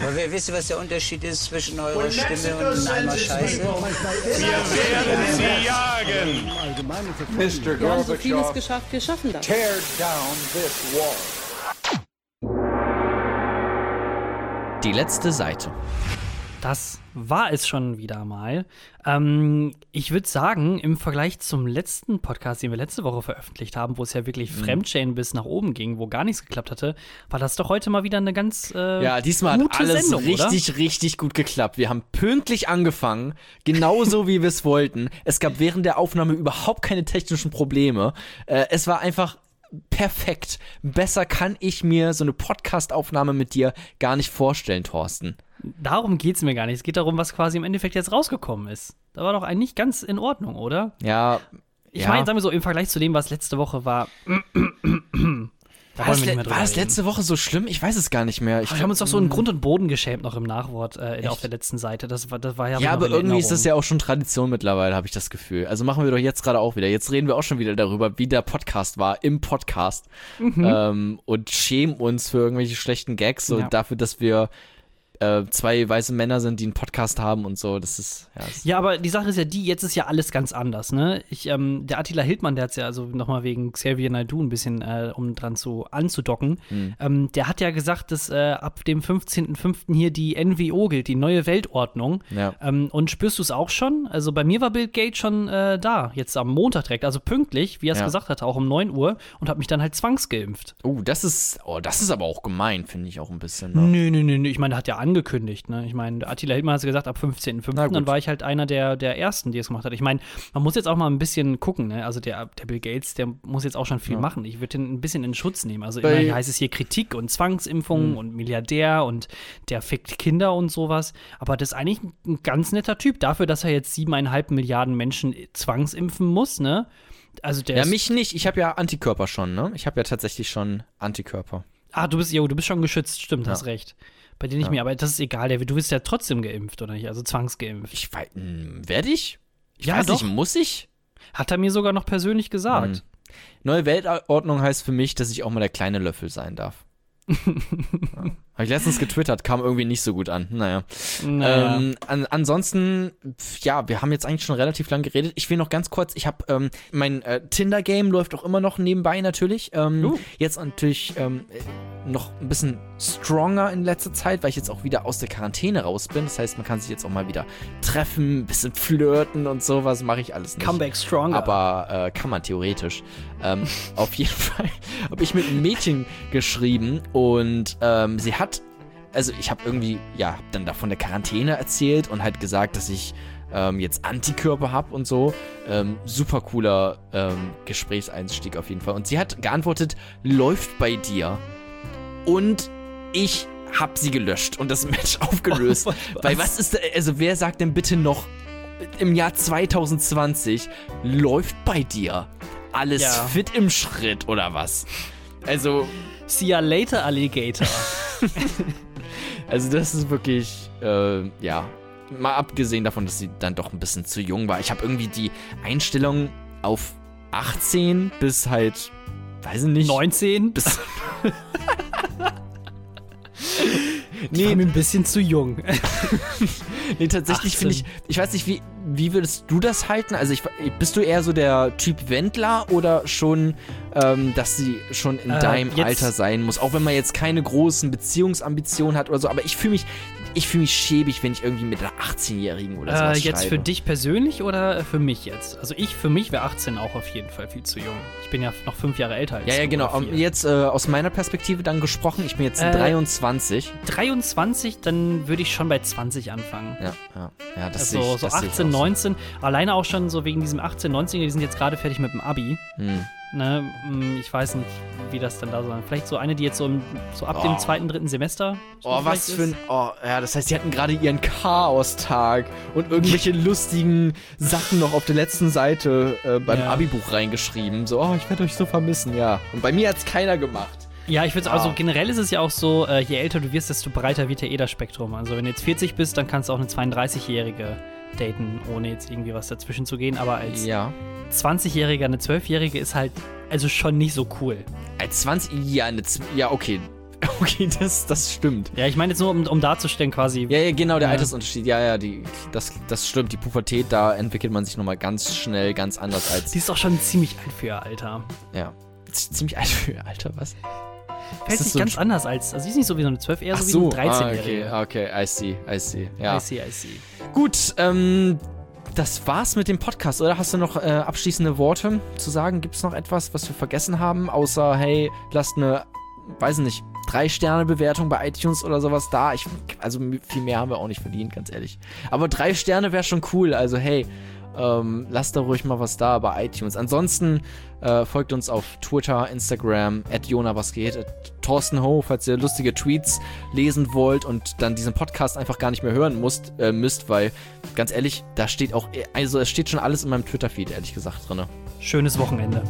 Aber wer- wisst ihr, was der Unterschied ist zwischen eurer Stimme und einem Scheiße? Wir werden sie jagen. Mr. Wir haben so vieles geschafft, wir schaffen das. tear down this wall. Die letzte Seite. Das war es schon wieder mal. Ähm, ich würde sagen, im Vergleich zum letzten Podcast, den wir letzte Woche veröffentlicht haben, wo es ja wirklich Mhm. Fremdchain bis nach oben ging, wo gar nichts geklappt hatte, war das doch heute mal wieder eine ganz äh, Ja, diesmal hat alles Sendung, oder? richtig, richtig gut geklappt. Wir haben pünktlich angefangen, genauso wie wir es wollten. Es gab während der Aufnahme überhaupt keine technischen Probleme. Äh, es war einfach perfekt. Besser kann ich mir so eine Podcast-Aufnahme mit dir gar nicht vorstellen, Thorsten. Darum geht es mir gar nicht. Es geht darum, was quasi im Endeffekt jetzt rausgekommen ist. Da war doch eigentlich ganz in Ordnung, oder? Ja. Ich ja. meine, sagen wir so, im Vergleich zu dem, was letzte Woche war, War das, wir nicht mehr le- drüber war das letzte Woche so schlimm? Ich weiß es gar nicht mehr. Ich Wir haben uns doch so in Grund und Boden geschämt noch im Nachwort äh, auf der letzten Seite. Das war, das war ja Ja, aber irgendwie ist das ja auch schon Tradition mittlerweile, habe ich das Gefühl. Also machen wir doch jetzt gerade auch wieder. Jetzt reden wir auch schon wieder darüber, wie der Podcast war im Podcast ähm, und schämen uns für irgendwelche schlechten Gags und Ja. dafür, dass wir äh, zwei weiße Männer sind, die einen Podcast haben und so. Das ist ja. Das Ja, aber die Sache ist ja die, jetzt ist ja alles ganz anders, ne? Ich, ähm, der Attila Hildmann, der hat ja also nochmal wegen Xavier Naidoo ein bisschen, äh, um dran zu anzudocken, Hm. ähm, der hat ja gesagt, dass äh, ab dem 15.05. hier die NWO gilt, die neue Weltordnung. Ja. Ähm, und spürst du es auch schon? Also bei mir war Bill Gates schon äh, da, jetzt am Montag direkt, also pünktlich, wie er es Ja. gesagt hatte, auch um 9 Uhr und hat mich dann halt zwangsgeimpft. Oh, das ist, oh, das ist aber auch gemein, finde ich auch ein bisschen. Ne? Nö, nö, nö, nö. Ich meine, er hat ja angekündigt, ne? Ich meine, Attila Hildmann hat gesagt, ab 15.05. Na gut. Dann war ich halt einer der, der Ersten, die es gemacht hat. Ich meine, man muss jetzt auch mal ein bisschen gucken, ne? Also der, der Bill Gates, der muss jetzt auch schon viel machen. Ich würde ihn ein bisschen in Schutz nehmen. Also Bei- immerhin heißt es hier Kritik und Zwangsimpfungen und Milliardär und der fickt Kinder und sowas. Aber das ist eigentlich ein ganz netter Typ. Dafür, dass er jetzt siebeneinhalb Milliarden Menschen zwangsimpfen muss, ne? Also der Ja, mich nicht. Ich habe ja Antikörper schon, ne? Ich habe ja tatsächlich schon Antikörper. Ah, du bist, jo, du bist schon geschützt, stimmt, Ja. hast recht. Bei nicht Ja. mehr, aber das ist egal, du bist ja trotzdem geimpft, oder nicht? Also zwangsgeimpft. Ich weiß, werde ich? Ich Ja, weiß doch. nicht, muss ich? Hat er mir sogar noch persönlich gesagt. Hm. Neue Weltordnung heißt für mich, dass ich auch mal der kleine Löffel sein darf. [LAUGHS] ja. Habe ich letztens getwittert, kam irgendwie nicht so gut an. Naja. Naja. Ähm, an, ansonsten, ja, wir haben jetzt eigentlich schon relativ lang geredet. Ich will noch ganz kurz, ich habe ähm, mein äh, Tinder-Game läuft auch immer noch nebenbei natürlich. Ähm, Uh. Jetzt natürlich ähm, äh, noch ein bisschen stronger in letzter Zeit, weil ich jetzt auch wieder aus der Quarantäne raus bin. Das heißt, man kann sich jetzt auch mal wieder treffen, ein bisschen flirten und sowas mache ich alles nicht. Comeback stronger. Aber äh, kann man theoretisch. Ähm, [LAUGHS] auf jeden Fall habe ich mit einem Mädchen geschrieben und ähm, sie hat, also ich habe irgendwie, ja, hab dann da von der Quarantäne erzählt und halt gesagt, dass ich ähm, jetzt Antikörper habe und so. Ähm, super cooler ähm, Gesprächseinstieg auf jeden Fall. Und sie hat geantwortet, läuft bei dir. Und ich hab sie gelöscht und das Match [LAUGHS] aufgelöst. Was? Weil was ist, da- also wer sagt denn bitte noch im Jahr 2020 läuft bei dir alles Ja. fit im Schritt oder was? Also, See ya later, Alligator. [LAUGHS] also das ist wirklich, äh, ja, mal abgesehen davon, dass sie dann doch ein bisschen zu jung war. Ich habe irgendwie die Einstellung auf 18 bis halt, weiß ich nicht, 19? bis [LAUGHS] Nee, war mir ein bisschen zu jung. [LAUGHS] Nee, tatsächlich 18. finde ich, ich weiß nicht, wie, wie würdest du das halten? Also ich, bist du eher so der Typ Wendler oder schon, ähm, dass sie schon in Äh, deinem Alter sein muss? Auch wenn man jetzt keine großen Beziehungsambitionen hat oder so, aber ich fühle mich, ich fühle mich schäbig, wenn ich irgendwie mit einer 18-Jährigen oder Äh, sowas jetzt schreibe. für dich persönlich oder für mich jetzt? Also ich, für mich wäre 18 auch auf jeden Fall viel zu jung. Ich bin ja noch fünf Jahre älter als Ja, ja, genau. vier. jetzt äh, aus meiner Perspektive dann gesprochen, ich bin jetzt Äh, 23. 23, dann würde ich schon bei 20 anfangen. Ja, ja, ja, das Also ich, so das sehe ich 18, auch so. 19, alleine auch schon so wegen diesem 18, 19, die sind jetzt gerade fertig mit dem Abi. Hm. Ne, mm, ich weiß nicht, wie das dann da so Vielleicht so eine, die jetzt so, im, so ab dem Oh. zweiten, dritten Semester. so Oh, was für ein. Oh, ja, das heißt, sie hatten gerade ihren Chaostag und irgendwelche lustigen Sachen noch auf der letzten Seite äh, beim Ja. Abi-Buch reingeschrieben. So, oh, ich werde euch so vermissen, ja. Und bei mir hat's keiner gemacht. Ja, ich würde also Ah. generell ist es ja auch so, äh, je älter du wirst, desto breiter wird ja eh das Spektrum. Also wenn du jetzt 40 bist, dann kannst du auch eine 32-Jährige daten, ohne jetzt irgendwie was dazwischen zu gehen. Aber als Ja. 20-Jähriger, eine 12-Jährige ist halt also schon nicht so cool. Als 20. Ja, eine, ja, okay. [LAUGHS] Okay, das, das stimmt. Ja, ich meine jetzt nur, um, um darzustellen quasi. Ja, ja, genau, der Ja. Altersunterschied. Ja, ja, die, das, das stimmt. Die Pubertät, da entwickelt man sich nochmal ganz schnell, ganz anders als. Die ist auch schon ziemlich alt für ihr Alter. Ja. Z- Ziemlich alt für ihr Alter, was? Fällt sich so ganz anders als. Also sie ist nicht so wie so eine 12, eher Ach so wie so, eine ah, 13-Jährige. okay, okay, I see, I see. Ja. I see, I see. Gut, ähm, das war's mit dem Podcast, oder? Hast du noch äh, abschließende Worte zu sagen? Gibt's noch etwas, was wir vergessen haben? Außer, hey, lasst eine, weiß nicht, Drei-Sterne-Bewertung bei iTunes oder sowas da. Ich, also viel mehr haben wir auch nicht verdient, ganz ehrlich. Aber drei Sterne wäre schon cool. Also, hey, ähm, lasst da ruhig mal was da bei iTunes. Ansonsten äh, folgt uns auf Twitter, Instagram, at Jona was geht, Thorsten Ho, falls ihr lustige Tweets lesen wollt und dann diesen Podcast einfach gar nicht mehr hören musst, äh, müsst, weil ganz ehrlich, da steht auch, also es steht schon alles in meinem Twitter-Feed, ehrlich gesagt, drin. Schönes Wochenende.